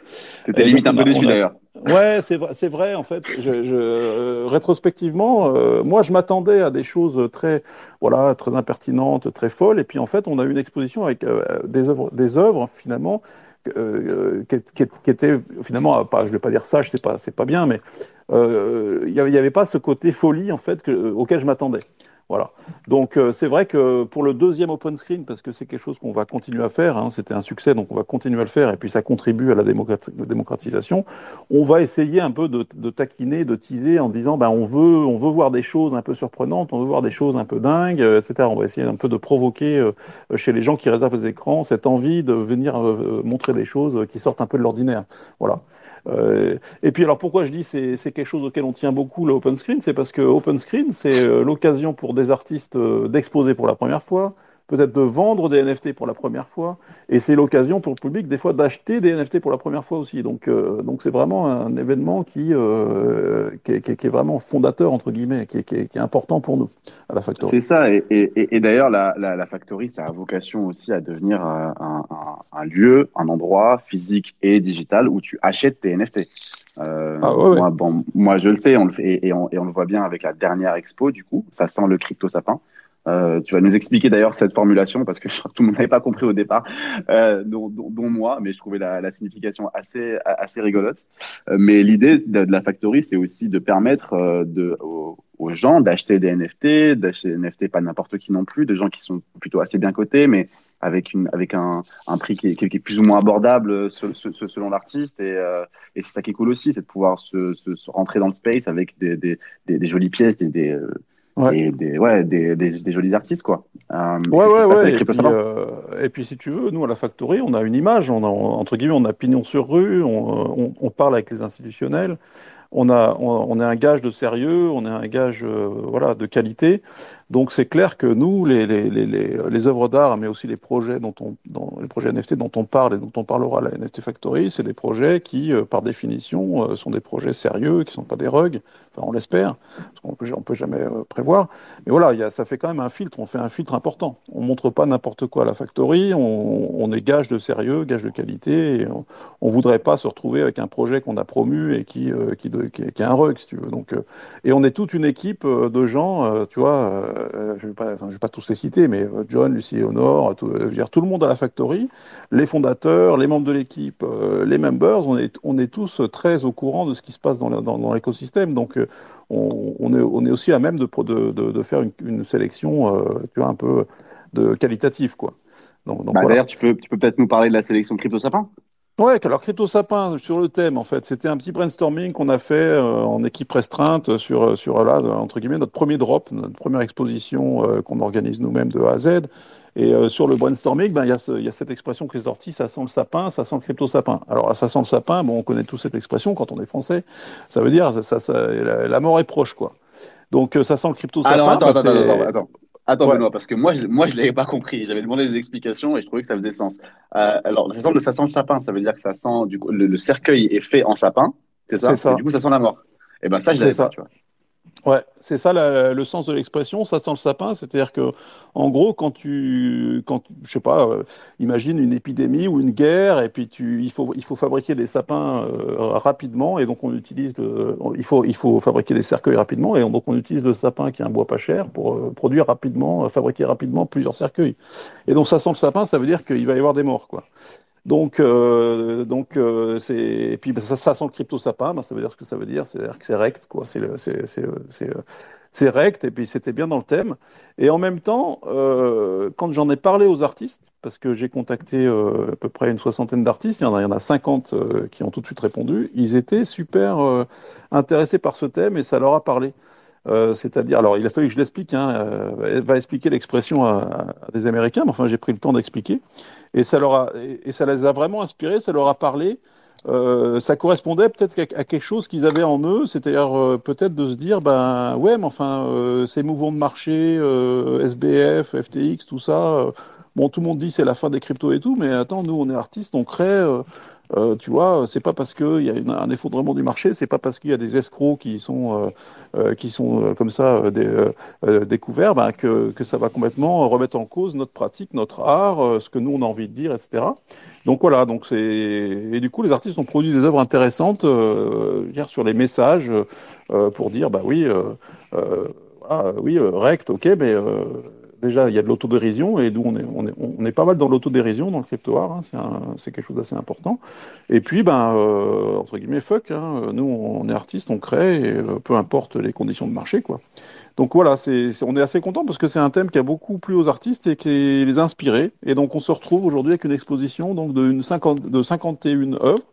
C'était limite un peu déçu d'ailleurs. Ouais, c'est vrai, c'est vrai. En fait, je, je, euh, rétrospectivement, euh, moi, je m'attendais à des choses très, voilà, très impertinentes, très folles. Et puis, en fait, on a eu une exposition avec des œuvres, des œuvres finalement euh, qui, était finalement, pas, je vais pas dire ça, c'est pas, c'est pas bien, mais euh, il n'y avait pas ce côté folie en fait que, auquel je m'attendais. Voilà. Donc euh, c'est vrai que pour le deuxième open screen, parce que c'est quelque chose qu'on va continuer à faire, hein, c'était un succès, donc on va continuer à le faire, et puis ça contribue à la démocratisation. On va essayer un peu de, taquiner, de teaser en disant, ben on veut, on veut voir des choses un peu surprenantes, on veut voir des choses un peu dingues, euh, etc. On va essayer un peu de provoquer euh, chez les gens qui réservent les écrans cette envie de venir montrer des choses qui sortent un peu de l'ordinaire. Voilà. Euh, et puis alors pourquoi je dis c'est c'est quelque chose auquel on tient beaucoup le open screen, c'est parce que open screen c'est euh, l'occasion pour des artistes euh, d'exposer pour la première fois, peut-être de vendre des NFT pour la première fois, et c'est l'occasion pour le public des fois d'acheter des NFT pour la première fois aussi. Donc euh, donc c'est vraiment un événement qui, euh, qui, est, qui, est, vraiment fondateur entre guillemets, qui est, important pour nous à la Factory. C'est ça, et, et, et d'ailleurs la, la, la, Factory ça a vocation aussi à devenir un, un, un, lieu, un endroit physique et digital où tu achètes tes NFT. Euh, ah, ouais, moi, bon, moi, je le sais, on le fait, et, on, et on le voit bien avec la dernière expo, du coup, ça sent le crypto sapin. Euh, tu vas nous expliquer d'ailleurs cette formulation parce que tout le monde n'avait pas compris au départ, euh, dont, moi, mais je trouvais la, signification assez, assez rigolote. Euh, mais l'idée de, la factory, c'est aussi de permettre aux, gens d'acheter des NFT, d'acheter des NFT pas n'importe qui non plus, de gens qui sont plutôt assez bien cotés, mais avec, un, prix qui est, plus ou moins abordable selon l'artiste. Et, c'est ça qui est cool aussi, c'est de pouvoir se, rentrer dans le space avec des, des, jolies pièces, des, Ouais. Et des, ouais, des, des, des, jolis artistes, quoi. Euh, ouais, ouais, ouais. Et puis, euh, et puis, si tu veux, nous, à la Factory, on a une image, on a, entre guillemets, on a pignon sur rue, on, on, on parle avec les institutionnels, on a, on, on, est un gage de sérieux, on est un gage, euh, voilà, de qualité. Donc c'est clair que nous, les, les, les, les œuvres d'art, mais aussi les projets dont on, dans, les projets NFT dont on parle et dont on parlera à la NFT Factory, c'est des projets qui, euh, par définition, euh, sont des projets sérieux, qui ne sont pas des rugs. Enfin, on l'espère, parce qu'on peut, peut jamais euh, prévoir. Mais voilà, y a, ça fait quand même un filtre. On fait un filtre important. On montre pas n'importe quoi à la Factory. On, est gage de sérieux, gage de qualité. On, on voudrait pas se retrouver avec un projet qu'on a promu et qui, qui, de, est un rug, si tu veux. Donc, et on est toute une équipe de gens, tu vois euh, je ne vais, pas, enfin, vais pas tous les citer, mais euh, John, Lucie Honor, tout, euh, dire, tout le monde à la Factory, les fondateurs, les membres de l'équipe, les members, on est, on est tous très au courant de ce qui se passe dans, dans, dans l'écosystème. Donc, on, on, est, on est aussi à même de, de, de, de faire une, une sélection, tu vois, un peu de qualitative, quoi. Bah, voilà. D'ailleurs, tu peux, tu peux peut-être nous parler de la sélection Crypto Sapin? Ouais, alors Crypto Sapin sur le thème, en fait, c'était un petit brainstorming qu'on a fait euh, en équipe restreinte sur, sur là, entre guillemets, notre premier drop, notre première exposition euh, qu'on organise nous-mêmes de A à Z. Et euh, sur le brainstorming, ben, il y, a ce- il y a cette expression qui est sortie, ça sent le sapin, ça sent le crypto sapin. Alors, ça sent le sapin, bon, on connaît tous cette expression quand on est français. Ça veut dire, ça, ça- ça- la, la mort est proche, quoi. Donc, euh, ça sent le crypto sapin. Alors, attends, ben, attends, attends, attends. Attends, Ouais. Benoît, parce que moi, je, moi, je l'avais pas compris. J'avais demandé des explications et je trouvais que ça faisait sens. Euh, alors, ça sent, le, ça sent le sapin, ça veut dire que ça sent, du coup, le, le cercueil est fait en sapin, c'est ça? C'est ça. Et du coup, ça sent la mort. Et ben, ça, je l'avais pas, tu vois. Ouais, c'est ça le sens de l'expression, ça sent le sapin, c'est-à-dire que, en gros, quand tu, quand, je sais pas, euh, imagine une épidémie ou une guerre, et puis tu, il faut, il faut fabriquer des sapins euh, rapidement, et donc on utilise, le- il faut, il faut fabriquer des cercueils rapidement, et donc on utilise le sapin qui est un bois pas cher pour euh, produire rapidement, fabriquer rapidement plusieurs cercueils. Et donc ça sent le sapin, ça veut dire qu'il va y avoir des morts, quoi. Donc, euh, donc euh, c'est puis bah, ça, sent crypto sapin, bah, ça veut dire ce que ça veut dire, c'est-à-dire que c'est rect, quoi. C'est euh, c'est rect et puis c'était bien dans le thème. Et en même temps, quand j'en ai parlé aux artistes, parce que j'ai contacté à peu près une soixantaine d'artistes, il y en a, il y en a 50 euh, qui ont tout de suite répondu, ils étaient super intéressés par ce thème et ça leur a parlé. C'est-à-dire, alors il a fallu que je l'explique, hein, va expliquer l'expression à des Américains, mais enfin j'ai pris le temps d'expliquer. Et ça, leur a, et, ça les a vraiment inspirés, ça leur a parlé. Euh, ça correspondait peut-être à, quelque chose qu'ils avaient en eux, c'est-à-dire euh, peut-être de se dire, ben ouais, mais enfin, euh, ces mouvements de marché, euh, SBF, FTX, tout ça, euh, bon, tout le monde dit c'est la fin des cryptos et tout, mais attends, nous on est artistes, on crée, euh, euh, tu vois, c'est pas parce qu'il y a une- un effondrement du marché, c'est pas parce qu'il y a des escrocs qui sont, euh, euh, qui sont euh, comme ça euh, euh, euh, découverts ben, que, que ça va complètement remettre en cause notre pratique, notre art, euh, ce que nous on a envie de dire, etc. Donc voilà, donc c'est et du coup les artistes ont produit des œuvres intéressantes euh, dire, sur les messages euh, pour dire bah oui, euh, euh, ah, oui, euh, rect, ok, mais euh, déjà il y a de l'autodérision et nous on est, on est, pas mal dans l'autodérision dans le crypto art, hein, c'est quelque chose d'assez important. Et puis ben euh, entre guillemets fuck, hein, nous on est artistes, on crée, euh, peu importe les conditions de marché quoi. Donc voilà, on est assez content parce que c'est un thème qui a beaucoup plu aux artistes et qui les a inspirés. Et donc on se retrouve aujourd'hui avec une exposition donc de, une 50, de 51 œuvres.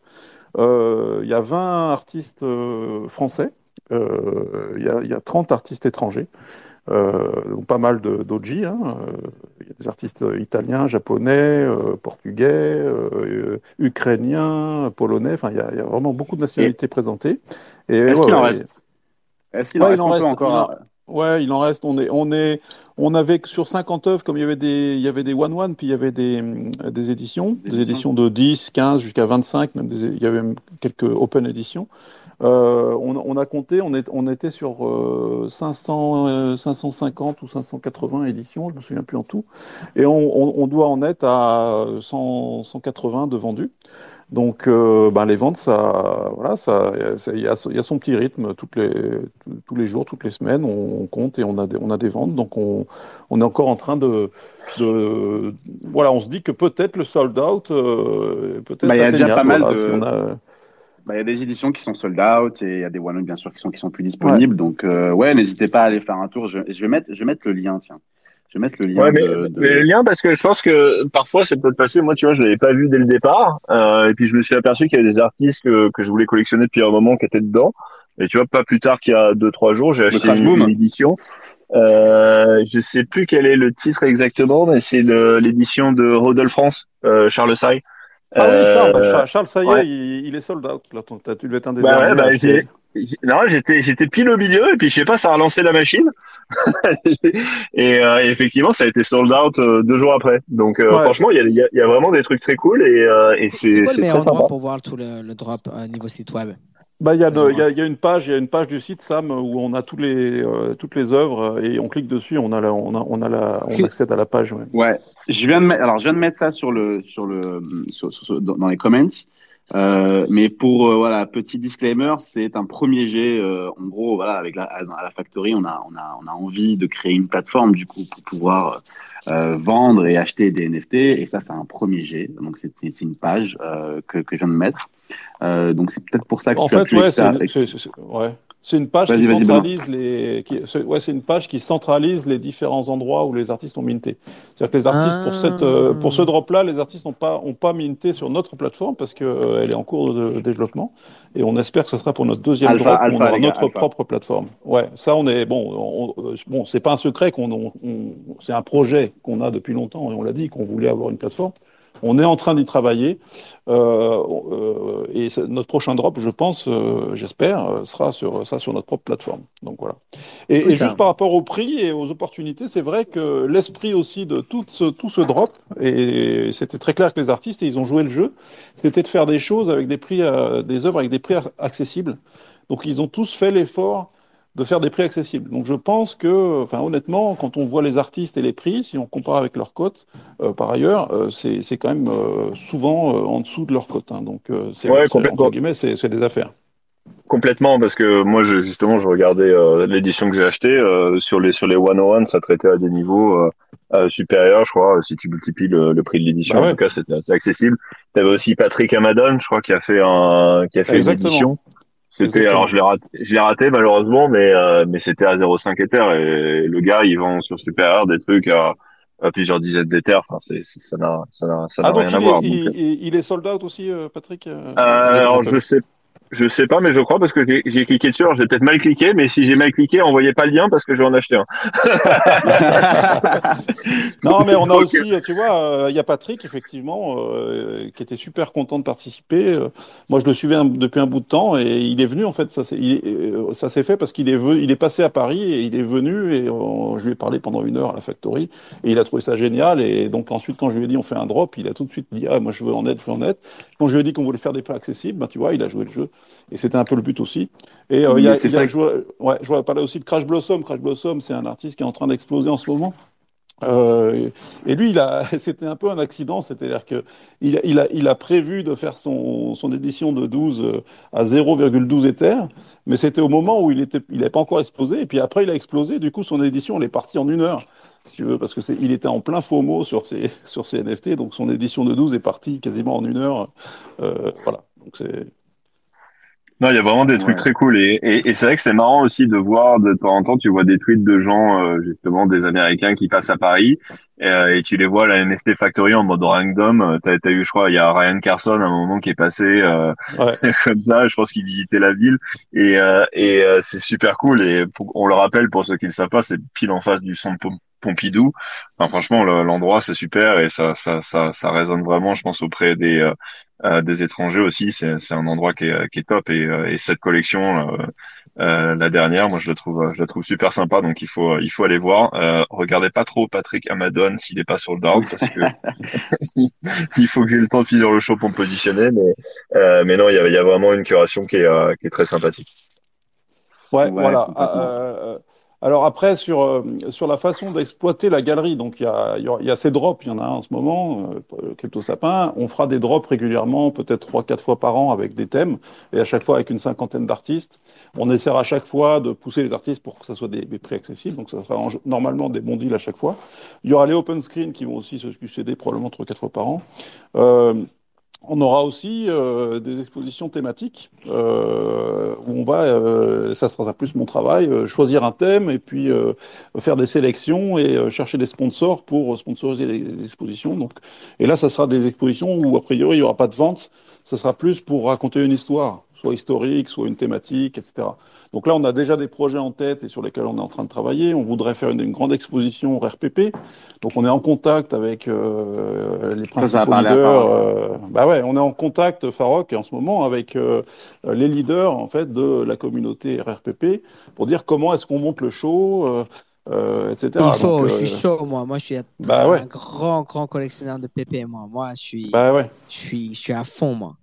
Euh, Il y a 20 artistes français, il y a, il y a 30 artistes étrangers, donc pas mal d'OG. Hein. Euh, Il y a des artistes italiens, japonais, euh, portugais, euh, ukrainiens, polonais. Enfin, il y, a, il y a vraiment beaucoup de nationalités présentées. Est-ce ouais, qu'il en reste? Est-ce qu'il Ouais, en reste en encore? il Ouais, il en reste. On est, on est, on avait sur 50 œuvres, comme il y avait des, il y avait des one-one, puis il y avait des, des éditions, Des des éditions de 10, 15 jusqu'à 25, même des- il y avait même quelques open éditions. Euh, on, on a compté, on, est, on était sur euh, 500, euh, 550 ou 580 éditions, je me souviens plus en tout, et on, doit en être à 100, 180 de vendus. Donc, euh, ben, les ventes, ça, voilà, ça, il y a, il y a son petit rythme toutes les, tous les jours, toutes les semaines, on, compte et on a des, on a des ventes. Donc, on, est encore en train de, de, voilà, on se dit que peut-être le sold out, euh, peut-être Bah, il y a déjà pas mal voilà, de- si on a, Bah, il y a des éditions qui sont sold out et il y a des one bien sûr qui sont qui sont plus disponibles. Donc euh, ouais, n'hésitez pas à aller faire un tour. Je, je vais mettre je vais mettre le lien tiens. Je vais mettre le lien Ouais, mais, de, de- mais le lien, parce que je pense que parfois c'est peut-être passé. Moi, tu vois, je l'avais pas vu dès le départ, euh, et puis je me suis aperçu qu'il y avait des artistes que, que je voulais collectionner depuis un moment qui étaient dedans. Et tu vois, pas plus tard qu'il y a deux trois jours, j'ai acheté une, édition. Euh, je sais plus quel est le titre exactement, mais c'est l'édition de Rodolphe France, euh, Charles Say. Ah oui, Charles, bah, Euh, Charles, Charles, ça y est, ouais. il, il est sold out. Là, ton- tu devais être un des Bah ouais, bah, non, j'étais, j'étais pile au milieu, et puis je sais pas, ça a relancé la machine. et, euh, et effectivement, ça a été sold out euh, deux jours après. Donc, euh, Ouais. franchement, il y a, il y, y a vraiment des trucs très cool, et, euh, et C'est c'est, quoi le meilleur endroit sympa. pour voir tout le, le drop euh, niveau site web? Bah, il y a, y y une page, il y a une page du site Sam où on a tous les, euh, toutes les œuvres et on clique dessus, on a la, on a, on a la, on accède à la page. Ouais. Ouais, je viens de mettre, alors je viens de mettre ça sur le, sur le, sur, sur- sur- dans les comments. Euh, mais pour euh, voilà, petit disclaimer, c'est un premier jet. euh, en gros, voilà, avec la, à la factory, on a, on a, on a envie de créer une plateforme du coup pour pouvoir euh, vendre et acheter des NFT. Et ça, c'est un premier jet. Donc c'est, c'est une page euh, que, que je viens de mettre. Euh, donc c'est peut-être pour ça que En tu as fait, pu ouais, c'est, c'est- ouais. C'est une page qui centralise les. Qui... Ouais, c'est une page qui centralise les différents endroits où les artistes ont minté. C'est-à-dire que les artistes pour cette euh, pour ce drop-là, les artistes n'ont pas ont pas minté sur notre plateforme parce que euh, elle est en cours de développement et on espère que ce sera pour notre deuxième Alpha, drop où on aura gars, notre alpha. propre plateforme. Ouais, ça on est bon. on- euh, bon, c'est pas un secret qu'on on- on- c'est un projet qu'on a depuis longtemps et on l'a dit qu'on voulait avoir une plateforme. On est en train d'y travailler euh, euh, et notre prochain drop, je pense, euh, j'espère, sera sur ça sur notre propre plateforme. Donc voilà. Et, juste par rapport au prix et aux opportunités, c'est vrai que l'esprit aussi de tout ce, tout ce drop, et c'était très clair que les artistes, et ils ont joué le jeu, c'était de faire des choses avec des prix, des œuvres avec des prix accessibles. Donc ils ont tous fait l'effort de faire des prix accessibles. Donc je pense que, enfin honnêtement, quand on voit les artistes et les prix, si on compare avec leurs cotes, euh, par ailleurs, euh, c'est quand même euh, souvent euh, en dessous de leurs cotes. hein. Donc c'est Ouais, c'est- complètement. entre guillemets, c'est c'est des affaires. Complètement, parce que moi, je, justement, je regardais l'édition que j'ai achetée sur les sur les 101, ça traitait à des niveaux supérieurs, je crois. Si tu multiplies le, le prix de l'édition, Bah ouais. en tout cas, c'était assez accessible. T'avais aussi Patrick Amadon, je crois, qui a fait un qui a fait une édition. C'était alors je l'ai raté, je l'ai raté malheureusement, mais euh, mais c'était à 0,5 Ether et le gars il vend sur supérieur des trucs à, à plusieurs dizaines d'Ether. Enfin, c'est c'est- ça n'a ça n'a ça n'a Ah donc rien à voir. il, donc, il- il est sold out aussi, euh, Patrick euh, euh, alors je pas- sais je sais pas, mais je crois parce que j'ai cliqué dessus. J'ai peut-être mal cliqué, mais si j'ai mal cliqué, envoyez pas le lien parce que je vais en acheter un. Non, mais on a aussi, tu vois, euh, il y a Patrick, effectivement, euh, qui était super content de participer. Euh, moi, je le suivais un- depuis un bout de temps et il est venu, en fait, ça s'est fait parce qu'il est, ve- il est passé à Paris et il est venu et euh, je lui ai parlé pendant une heure à la factory et il a trouvé ça génial. Et donc, ensuite, quand je lui ai dit on fait un drop, il a tout de suite dit, ah, moi, je veux en être, je veux en être. Quand je lui ai dit qu'on voulait faire des prix accessibles, ben, tu vois, il a joué le jeu et c'était un peu le but aussi. Et euh, il y a, joué, ouais, je vois parler aussi de Crash Blossom. Crash Blossom, c'est un artiste qui est en train d'exploser en ce moment. Euh, et lui, il a, c'était un peu un accident, c'est-à-dire que il, a- il a, il a prévu de faire son, son édition de 12 euh, à 0,12 Ether, mais c'était au moment où il était, il n'avait pas encore explosé, et puis après il a explosé, du coup son édition, elle est partie en une heure, si tu veux, parce que il était en plein FOMO sur ses, sur ses NFT, donc son édition de 12 est partie quasiment en une heure, euh, voilà. Donc c'est, Non, il y a vraiment des trucs Ouais. très cool et, et, et c'est vrai que c'est marrant aussi de voir de temps en temps, tu vois des tweets de gens euh, justement des Américains qui passent à Paris euh, et tu les vois à la NFT Factory en mode random. Euh, T'as as eu, je crois, il y a Ryan Carson à un moment qui est passé euh, ouais. comme ça. Je pense qu'il visitait la ville et euh, et euh, c'est super cool et pour- on le rappelle pour ceux qui ne le savent pas, c'est pile en face du centre Pompidou. Enfin, franchement, le- l'endroit c'est super et ça ça ça ça résonne vraiment, je pense auprès des euh, euh, des étrangers aussi. C'est c'est un endroit qui est qui est top et, euh, et cette collection. euh, la dernière, moi je la trouve, je la trouve super sympa, donc il faut, il faut aller voir. Euh, regardez pas trop Patrick Amadon s'il est pas sur le down parce que il faut que j'ai le temps de finir le show pour me positionner, mais, euh, mais non, il y a, il y a vraiment une curation qui est, qui est très sympathique. Ouais, Ouais, voilà. Alors après, sur, euh, sur la façon d'exploiter la galerie, donc il y a, y a- ces drops, il y en a un en ce moment, euh, Crypto Sapin. On fera des drops régulièrement, peut-être trois, quatre fois par an avec des thèmes, et à chaque fois avec une cinquantaine d'artistes. On essaiera à chaque fois de pousser les artistes pour que ça soit des, des prix accessibles, donc ça sera en- normalement des bons deals à chaque fois. Il y aura les open screen qui vont aussi se succéder probablement trois, quatre fois par an. Euh, on aura aussi euh, des expositions thématiques euh, où on va, euh, ça sera plus mon travail, euh, choisir un thème et puis euh, faire des sélections et chercher des sponsors pour sponsoriser expositions. Donc, et là, ça sera des expositions où a priori il n'y aura pas de vente, ça sera plus pour raconter une histoire, soit historique, soit une thématique, etc. Donc là, on a déjà des projets en tête et sur lesquels on est en train de travailler. On voudrait faire une, une grande exposition RPP. Donc on est en contact avec euh, les Ça, ça principaux à leaders. Ça. euh, bah ouais, on est en contact Farok en ce moment avec euh, les leaders en fait de la communauté RRPP pour dire comment est-ce qu'on monte le show, euh, euh, etc. Il faut, Donc, je suis chaud, moi. Moi, je suis un, Bah ouais. un grand, grand collectionneur de PP, moi. Moi, je suis, Bah ouais. je suis, je suis à fond, moi.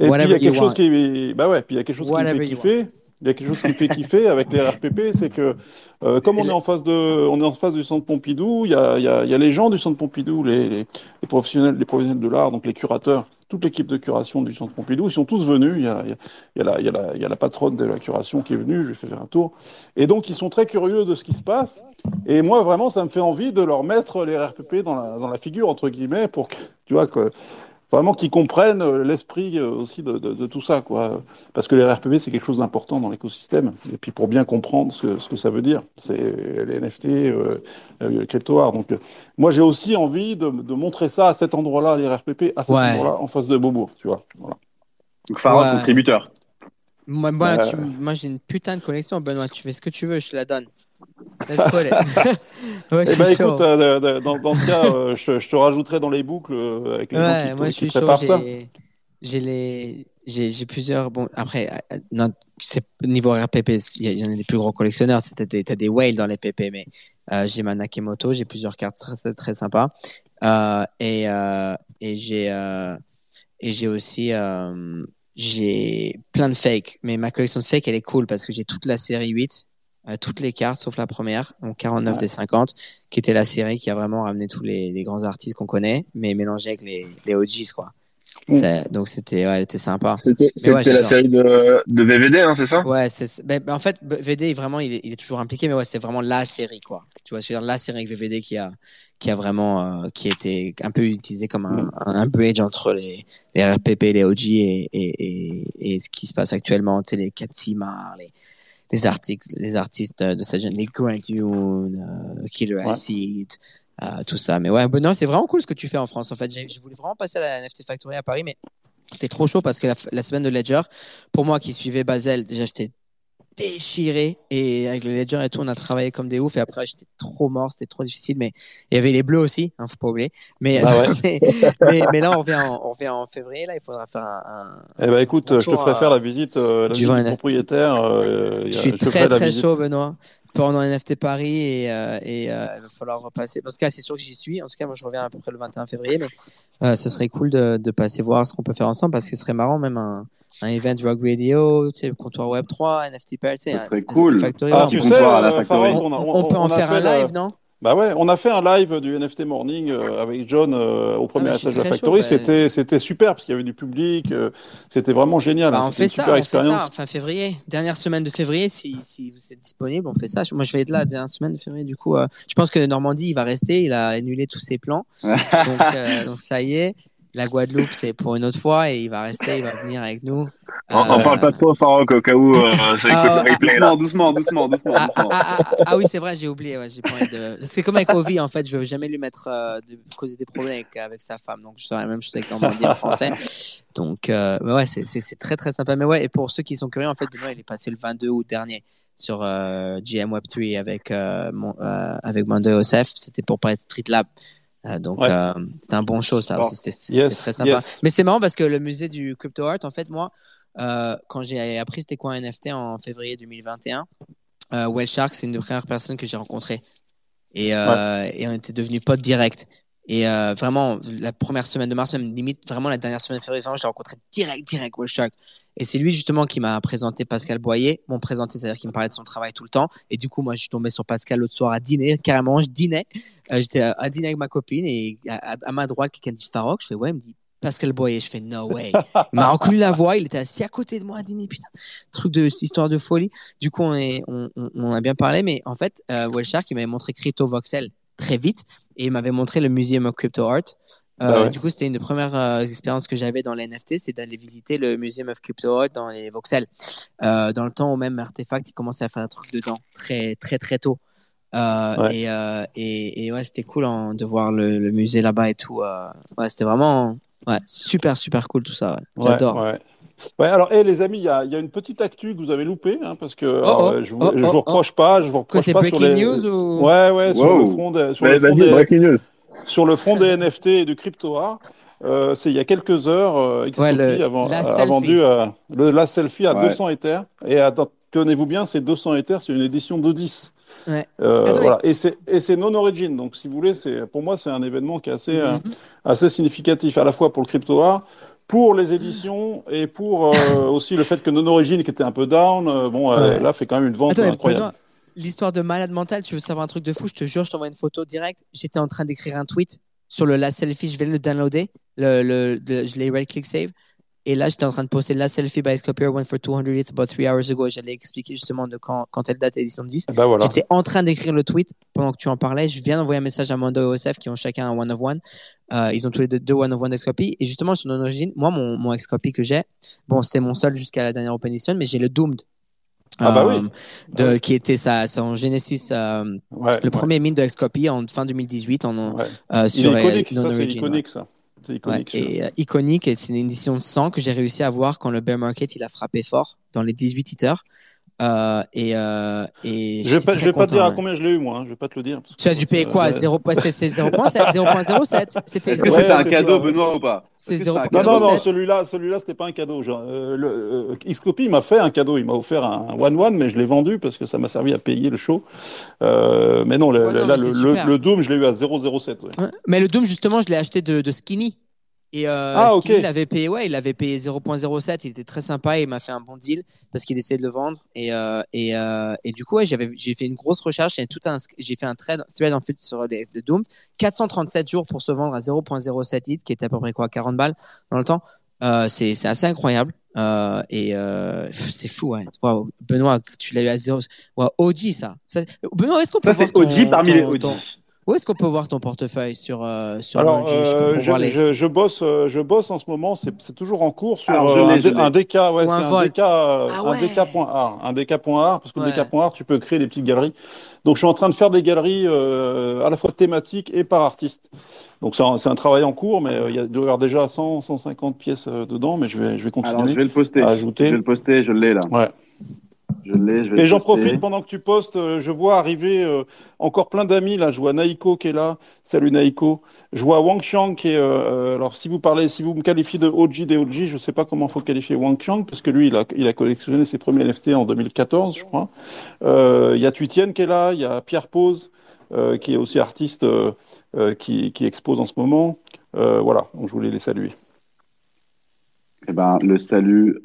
Et puis il y a quelque chose qui, bah ouais, puis il y a quelque chose qui me fait kiffer. Il y a quelque chose qui me fait kiffer avec les RPP, c'est que euh, comme on est en face de, on est en face du centre Pompidou, il y a, y a, y a les gens du centre Pompidou, les, les, les professionnels, les professionnels de l'art, donc les curateurs, toute l'équipe de curation du centre Pompidou, ils sont tous venus. Il y a, y a, la, y a la, y a la patronne de la curation qui est venue, je lui ai fait faire un tour, et donc ils sont très curieux de ce qui se passe. Et moi vraiment, ça me fait envie de leur mettre les RPP dans la, dans la figure entre guillemets pour que, tu vois que vraiment qu'ils comprennent euh, l'esprit euh, aussi de, de, de, tout ça, quoi. Parce que les RPP, c'est quelque chose d'important dans l'écosystème. Et puis pour bien comprendre ce que, ce que ça veut dire, c'est les NFT, euh, les crypto art. Donc moi, j'ai aussi envie de, de, montrer ça à cet endroit-là, les RPP, à cet ouais. endroit-là, en face de Bobo, tu vois. Voilà. Donc Farah, ouais. contributeur. Moi, moi, euh... moi j'ai une putain de collection, Benoît. Tu fais ce que tu veux, je te la donne. Let's put it. ouais, eh ben, écoute, euh, dans, dans, ce cas, euh, je, je, te rajouterai dans les boucles euh, avec les ouais, gens qui, moi, qui je suis préparent ça. J'ai les. J'ai plusieurs. Bon, après, non, niveau RPP, il y, en a des plus gros collectionneurs. Tu as, des whales dans les PP, mais euh, j'ai ma Nakemoto, j'ai plusieurs cartes très, très sympas. Euh, et et j'ai et j'ai aussi j'ai plein de fakes, mais ma collection de fakes, elle est cool parce que j'ai toute la série 8, euh, toutes les cartes sauf la première, donc 49 ouais. des 50, qui était la série qui a vraiment ramené tous les, les grands artistes qu'on connaît, mais mélangé avec les, les OGs, quoi. Donc c'était, ouais, elle était sympa. C'était ouais, la série de, de VVD, hein, c'est ça? Ouais, c'est, ben, en fait, VVD, vraiment, il est, il est toujours impliqué, mais ouais, c'était vraiment la série, quoi. Tu vois, c'est la série avec VVD qui a, qui a vraiment, euh, qui été un peu utilisé comme un, un, un bridge entre les, les RPP, les OG et, et, et, et, ce qui se passe actuellement, tu sais, les Katsima, les, les articles, les artistes de cette jeune, les Grant Yoon, euh, Killer ouais. Acid, euh, tout ça. Mais ouais, bon, non, c'est vraiment cool ce que tu fais en France. En fait, je voulais vraiment passer à la NFT Factory à Paris, mais c'était trop chaud parce que la, la, semaine de Ledger, pour moi qui suivais Basel, déjà j'étais déchiré et avec le Ledger et tout, on a travaillé comme des oufs et après j'étais trop mort, c'était trop difficile. Mais il y avait les bleus aussi, hein, faut pas oublier. Mais, ah ouais. mais, mais, mais, là, on revient, en, on revient en février, là, il faudra faire un. un eh ben écoute, je te ferai faire la visite, euh, la visite du propriétaire. Euh, je suis je très très chaud, Benoît pendant NFT Paris et, euh, et euh, il va falloir repasser. En tout cas, c'est sûr que j'y suis. En tout cas, moi, je reviens à peu près le 21 février, mais euh, ce serait cool de, de passer voir ce qu'on peut faire ensemble parce que ce serait marrant, même un, un event Rock Radio, tu sais, comptoir Web 3, NFT Paris. Ce serait cool. Factory, ah, tu sais, on, on, on, peut en faire un live, non? Bah ouais, on a fait un live du NFT Morning euh, avec John euh, au premier ah étage de la Factory. C'était bah... c'était super parce qu'il y avait du public. Euh, c'était vraiment génial. Bah, on fait ça, on fait ça fin février, dernière semaine de février, si, si vous êtes disponible, on fait ça. Moi, je vais être là dernière semaine de février. Du coup, je pense que Normandie, il va rester. Il a annulé tous ses plans, donc, donc ça y est. La Guadeloupe, c'est pour une autre fois et il va rester, il va venir avec nous. On, euh... on parle pas trop, Farouk, au cas où euh, ça écoute ah, le replay. Doucement, doucement, doucement, doucement. Ah, ah, ah, ah, oui, c'est vrai, j'ai oublié. Ouais, j'ai de... C'est comme avec Ovi, en fait, je veux jamais lui mettre euh, de causer des problèmes avec, avec, sa femme. Donc, je ferai la même chose avec Normandie en français. Donc, euh, mais ouais, c'est très très sympa. Mais ouais, et pour ceux qui sont curieux, en fait, Benoît, il est passé le 22 août dernier sur euh, GM Web3 avec, mon, avec Mando Osef. C'était pour parler de Street Lab. Euh, donc ouais. euh, c'était un bon show ça bon. aussi, c'était yes, très sympa. Yes. Mais c'est marrant parce que le musée du crypto art, en fait, moi, euh, quand j'ai appris c'était quoi un NFT en février 2021, euh, Well Shark, c'est une des premières personnes que j'ai rencontrées et, ouais. et on était devenus potes directs. Et vraiment, la première semaine de mars, même limite, vraiment la dernière semaine de février, je l'ai rencontré direct, direct, Shark. Et c'est lui justement qui m'a présenté Pascal Boyer, m'ont présenté, c'est-à-dire qu'il me parlait de son travail tout le temps. Et du coup, moi, je suis tombé sur Pascal l'autre soir à dîner, carrément, je dînais. Euh, J'étais à, dîner avec ma copine et à, ma droite, quelqu'un dit Farok. Je fais ouais, il me dit Pascal Boyer. Je fais no way. Il m'a reconnu la voix, il était assis à côté de moi à dîner, putain. Truc de histoire de folie. Du coup, on, a bien parlé, mais en fait, euh, Wellshark, il m'avait montré Crypto Voxel très vite et il m'avait montré le Museum of Crypto Art. Euh, bah ouais. Du coup, c'était une des premières euh, expériences que j'avais dans les NFT, c'est d'aller visiter le Museum of Crypto Art dans les voxels. Euh, dans le temps où même Artefact, il commençait à faire un truc dedans très très très tôt. Ouais. Et, et, et, ouais, c'était cool hein, de voir le, le musée là-bas et tout. ouais, c'était vraiment ouais, super super cool tout ça. J'adore. Ouais, Ouais, alors, hey, les amis, il y a, y a, une petite actu que vous avez loupée, hein, parce que oh, alors, oh, je, vous, oh, je vous reproche pas, je vous reproche Quoi, pas sur les. News ou... Ouais, ouais, sur le front des, sur, le front des, sur le front des NFT et du crypto art. Euh, c'est il y a quelques heures, euh, ouais, le, a, a, vendu euh, le, la selfie à ouais. 200 Ethers. Et tenez-vous bien, c'est 200 Ethers, c'est une édition d'Odis. Ouais. Euh, voilà. Et c'est non origin. Donc, si vous voulez, pour moi, c'est un événement qui est assez, mm -hmm. assez significatif, à la fois pour le crypto art, pour les éditions et pour euh, aussi le fait que Non Origin, qui était un peu down, euh, bon, ouais. là, fait quand même une vente Attends, incroyable. L'histoire de malade mental, tu veux savoir un truc de fou? Je te jure, je t'envoie une photo directe. J'étais en train d'écrire un tweet sur le la selfie, je vais le downloader. Le, le, le je l'ai right click save. Et là, j'étais en train de poster la selfie by Scopier went for 200 hits about three hours ago. J'allais expliquer justement de quand, quand elle date édition 10. Bah voilà. J'étais en train d'écrire le tweet pendant que tu en parlais. Je viens d'envoyer un message à Mondo et OSF qui ont chacun un one of one. Euh, ils ont tous les deux, deux one of one Xcopy. Et justement, sur notre origine, moi, mon, mon Xcopy que j'ai, bon, c'était mon seul jusqu'à la dernière Open Edition, mais j'ai le Doomed. Ah bah oui. Euh, de, Qui était sa, son Genesis, euh, Ouais, le ouais, premier mine de Xcopy en fin 2018 en, ouais. euh, Il sur est iconique, ça, c'est non-origin, iconique ça. Ouais, iconique. et euh, iconique, et c'est une édition de 100 que j'ai réussi à avoir quand le bear market il a frappé fort dans les 18 hitters. Euh, et, euh, et Je vais pas, je vais pas te dire à combien je l'ai eu moi, hein, je vais pas te le dire. parce que Tu as dû payer quoi euh, 0, C'était c'est 0.7, 0.07 C'était Est-ce que Ouais, c'était un c'est cadeau, ça. Benoît, ou pas? C'est Est-ce que 0.07. Non, non, non, 07. celui-là, celui-là, c'était pas un cadeau. Genre, euh, le, euh, Xcopy m'a fait un cadeau. Il m'a offert un one-one, mais je l'ai vendu parce que ça m'a servi à payer le show. Euh, mais non, le, Ouais, le- non, là, mais le, le, Doom, je l'ai eu à 0,07. ouais. Ouais. Mais le Doom, justement, je l'ai acheté de, de Skinny. Et euh, Ah, il avait payé, ouais, il avait payé 0.07. Il était très sympa et il m'a fait un bon deal parce qu'il essayait de le vendre. Et, euh, et, euh, et du coup, ouais, j'avais, j'ai fait une grosse recherche. et tout un, j'ai fait un thread, thread en fait sur les, le Doom. 437 jours pour se vendre à 0.07 hit, qui était à peu près quoi, 40 balles dans le temps. C'est, c'est assez incroyable. Euh, et euh, c'est fou, ouais. Benoît, tu l'as eu à 0. Wow, OG, ça. ça. Benoît, est-ce qu'on peut Ça, voir c'est OG ton- parmi ton- les OG. ton- Où est-ce qu'on peut voir ton portefeuille sur, euh, sur Alors, euh, je, les- je, je bosse, euh, je bosse en ce moment. C'est c'est toujours en cours sur Alors, euh, un, je D- l'ai. un DK, ouais, Ou un c'est un Volt. DK, Ah un ouais. DK.art, un DK.art, parce que Ouais. le DK.art, tu peux créer des petites galeries. Donc, je suis en train de faire des galeries euh, à la fois thématiques et par artiste. Donc, c'est un, travail en cours, mais euh, il y a il doit y avoir déjà 100, 150 pièces euh, dedans, mais je vais, je vais continuer. Alors, je vais le poster. à ajouter. Je vais le poster, je l'ai là. Ouais. Je l'ai, je vais Et j'en profite pendant que tu postes, euh, je vois arriver euh, encore plein d'amis là. Je vois Naiko qui est là. Salut Naiko. Je vois Wang Xiang qui est. euh, alors si vous parlez, si vous me qualifiez de OG des OG, je sais pas comment faut qualifier Wang Xiang parce que lui il a, il a collectionné ses premiers NFT en 2014, je crois. Euh, Il y a Tuitienne qui est là. Il y a Pierre Pose qui est aussi artiste qui, qui expose en ce moment. Voilà, donc je voulais les saluer. Eh ben, le salut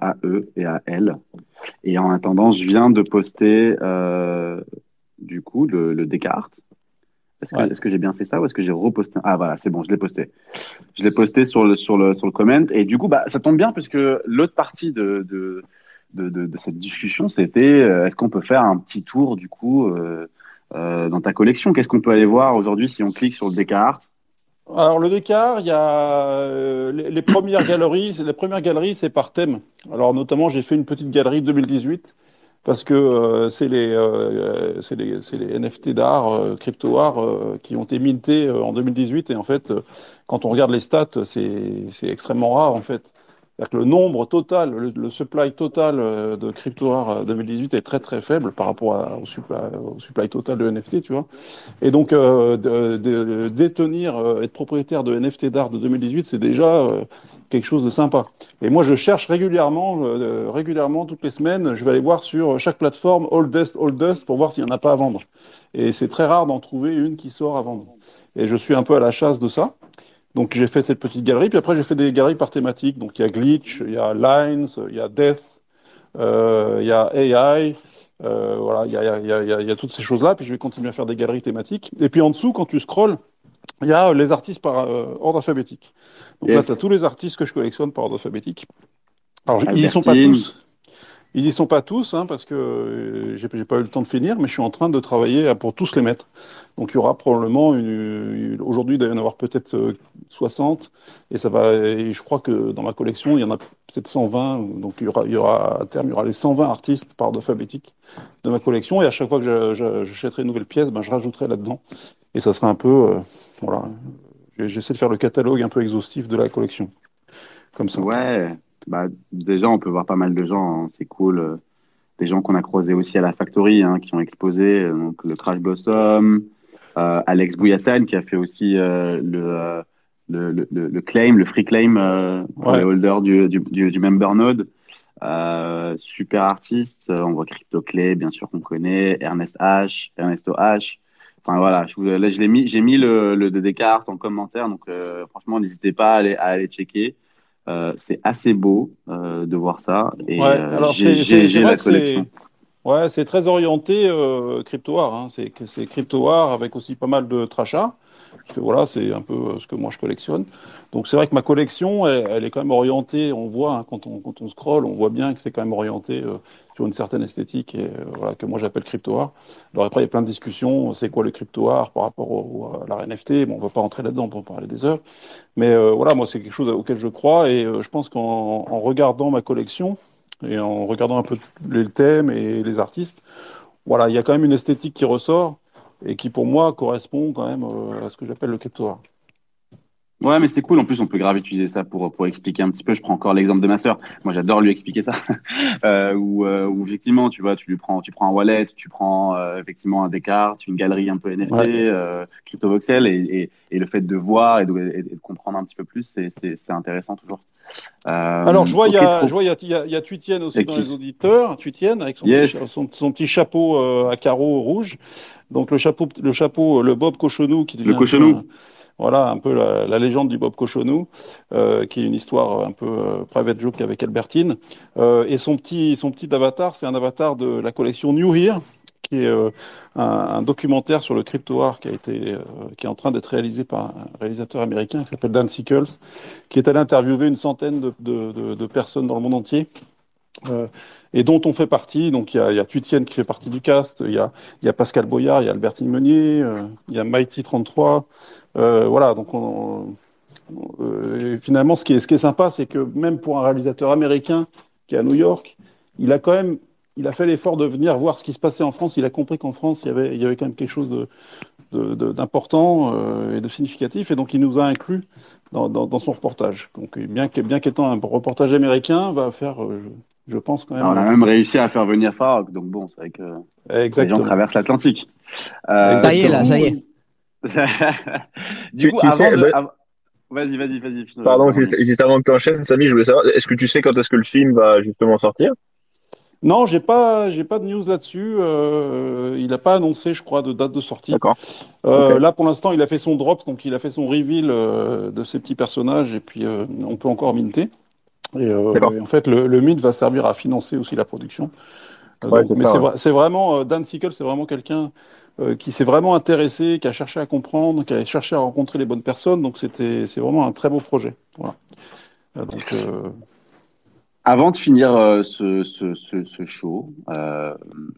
à eux et à elles. Et en attendant, je viens de poster euh, du coup le, le Descartes. Est-ce que, j'ai bien fait ça ou est-ce que j'ai reposté? Ah voilà, c'est bon, je l'ai posté. Je l'ai posté sur le, sur, le, sur le comment. Et du coup, bah, ça tombe bien parce que l'autre partie de, de, de, de, de cette discussion, c'était euh, est-ce qu'on peut faire un petit tour du coup euh, dans ta collection? Qu'est-ce qu'on peut aller voir aujourd'hui si on clique sur le Descartes? Alors le Descartes, il y a euh, les, les premières galeries. Les premières galeries, c'est par thème. Alors notamment, j'ai fait une petite galerie 2018 parce que euh, c'est les, euh, c'est les, les NFT d'art, euh, crypto art, euh, qui ont été mintés euh, en 2018 et en fait, euh, quand on regarde les stats, c'est extrêmement rare en fait. C'est-à-dire que le nombre total, le, le supply total euh, de crypto art 2018 est très très faible par rapport au, supply, au supply total de NFT, tu vois. Et donc, euh, de, de- détenir, euh, être propriétaire de NFT d'art de 2018, c'est déjà euh, quelque chose de sympa. Et moi, je cherche régulièrement, euh, régulièrement, toutes les semaines, je vais aller voir sur chaque plateforme Oldest, Oldest pour voir s'il n'y en a pas à vendre. Et c'est très rare d'en trouver une qui sort à vendre. Et je suis un peu à la chasse de ça. Donc j'ai fait cette petite galerie, puis après j'ai fait des galeries par thématique. Donc il y a Glitch, il y a Lines, il y a Death, euh, il y a AI, euh, voilà, il y a, il y a- il y a- il y a toutes ces choses-là. Puis je vais continuer à faire des galeries thématiques. Et puis en dessous, quand tu scrolls, il y a les artistes par euh, ordre alphabétique. Donc Yes. là, tu as tous les artistes que je collectionne par ordre alphabétique. Alors ils y sont pas tous. Ils y sont pas tous, hein, parce que euh, j'ai pas eu le temps de finir, mais je suis en train de travailler pour tous les mettre. Donc il y aura probablement une, aujourd'hui il doit y en avoir peut-être euh, 60 et ça va et je crois que dans ma collection il y en a peut-être 120 donc il y aura, à terme il y aura les 120 artistes par alphabétique de ma collection et à chaque fois que j'achèterai une nouvelle pièce ben, je rajouterai là-dedans. Et ça sera un peu euh, voilà j'essaie de faire le catalogue un peu exhaustif de la collection. Comme ça. Ouais, bah, déjà, on peut voir pas mal de gens, hein, c'est cool. euh, Des gens qu'on a croisés aussi à la Factory, hein, qui ont exposé, euh, donc le Crash Blossom, euh, Alex Bouyassan, qui a fait aussi euh, le, le, le, le- claim, le free claim euh, pour Ouais. les holders du, du, du, du member node. Super artiste, on voit CryptoClay, bien sûr qu'on connaît, Ernest H, Ernesto H. Enfin voilà, je, vous- là, je l'ai mis, j'ai mis le, le de Descartes en commentaire, donc franchement, n'hésitez pas à aller, à aller checker. Euh, c'est assez beau euh, de voir ça. Et Ouais, euh, alors j'ai la collection. ouais, c'est très orienté euh, crypto art. Hein. C'est crypto art avec aussi pas mal de trash art. Parce que voilà, c'est un peu ce que moi je collectionne. Donc c'est vrai que ma collection, elle, elle, est quand même orientée, on voit, hein, quand, on, quand on scrolle, on voit bien que c'est quand même orienté euh, sur une certaine esthétique euh, que moi j'appelle crypto art. Alors après, il y a plein de discussions, c'est quoi le crypto art par rapport à la NFT Bon, on va pas rentrer là-dedans pour parler des heures. Mais euh, voilà, moi c'est quelque chose auquel je crois et je pense qu'en en regardant ma collection et en regardant un peu les thèmes et les artistes, voilà, il y a quand même une esthétique qui ressort et qui pour moi correspond quand même à ce que j'appelle le crypto art. Ouais, mais c'est cool. En plus, on peut grave utiliser ça pour, pour expliquer un petit peu. Je prends encore l'exemple de ma sœur. Moi, j'adore lui expliquer ça. euh, où, euh, où, effectivement, tu vois, tu lui prends, tu prends un wallet, tu prends euh, effectivement un Descartes, une galerie un peu NFT, ouais. euh, crypto voxel, et, et, et, le fait de voir et de, et de comprendre un petit peu plus, c'est intéressant toujours. Alors, je vois, il okay, y a, y y Tuitienne aussi et dans qui... les auditeurs. Tuitienne avec son, yes. petit, son, son, petit chapeau à carreaux rouge. Donc le chapeau, le chapeau, le Bob Cochonou qui devient le Cochonou. Voilà, un peu la, la, légende du Bob Cochonou, euh, qui est une histoire un peu euh, private joke avec Albertine. Euh, et son petit, son petit avatar, c'est un avatar de la collection New Here, qui est euh, un, un, documentaire sur le crypto art qui a été, euh, qui est en train d'être réalisé par un réalisateur américain qui s'appelle Dan Sickles, qui est allé interviewer une centaine de, de, de, de personnes dans le monde entier. Euh, et dont on fait partie. Donc il y a, y a Tuitienne qui fait partie du cast, il y a, y a Pascal Boyard, il y a Albertine Meunier, il y a Mighty33. Euh, voilà, donc on, euh, finalement, ce qui est, ce qui est sympa, c'est que même pour un réalisateur américain qui est à New York, il a quand même il a fait l'effort de venir voir ce qui se passait en France. Il a compris qu'en France, il y, avait, il y avait quand même quelque chose d'important de, de, euh, et de significatif. Et donc, il nous a inclus dans, dans, dans son reportage. Donc, bien qu'étant un reportage américain, va faire, euh, je pense quand même. Alors, on a même réussi à faire venir Farok. Donc, bon, c'est vrai que Exactement. les gens traversent l'Atlantique. Euh, ça y est, là, ça y est. du coup, tu avant sais, de... bah- Vas-y, vas-y, vas-y. Pardon, juste, juste avant que tu enchaînes, Samy, je voulais savoir, est-ce que tu sais quand est-ce que le film va justement sortir? Non, j'ai pas, j'ai pas de news là-dessus. Euh, il n'a pas annoncé, je crois, de date de sortie. D'accord. Euh. Là, pour l'instant, il a fait son drop, donc il a fait son reveal euh, de ses petits personnages, et puis euh, on peut encore minter. Et, euh, en fait, le, le mint va servir à financer aussi la production. Euh, Ouais, donc- c'est mais ça, c'est ouais. vra- c'est vraiment euh, Dan Sickles, c'est vraiment quelqu'un euh, qui s'est vraiment intéressé, qui a cherché à comprendre, qui a cherché à rencontrer les bonnes personnes. Donc c'était, c'est vraiment un très beau projet. Voilà. Euh, Donc euh, Avant de finir euh, ce, ce, ce, ce show,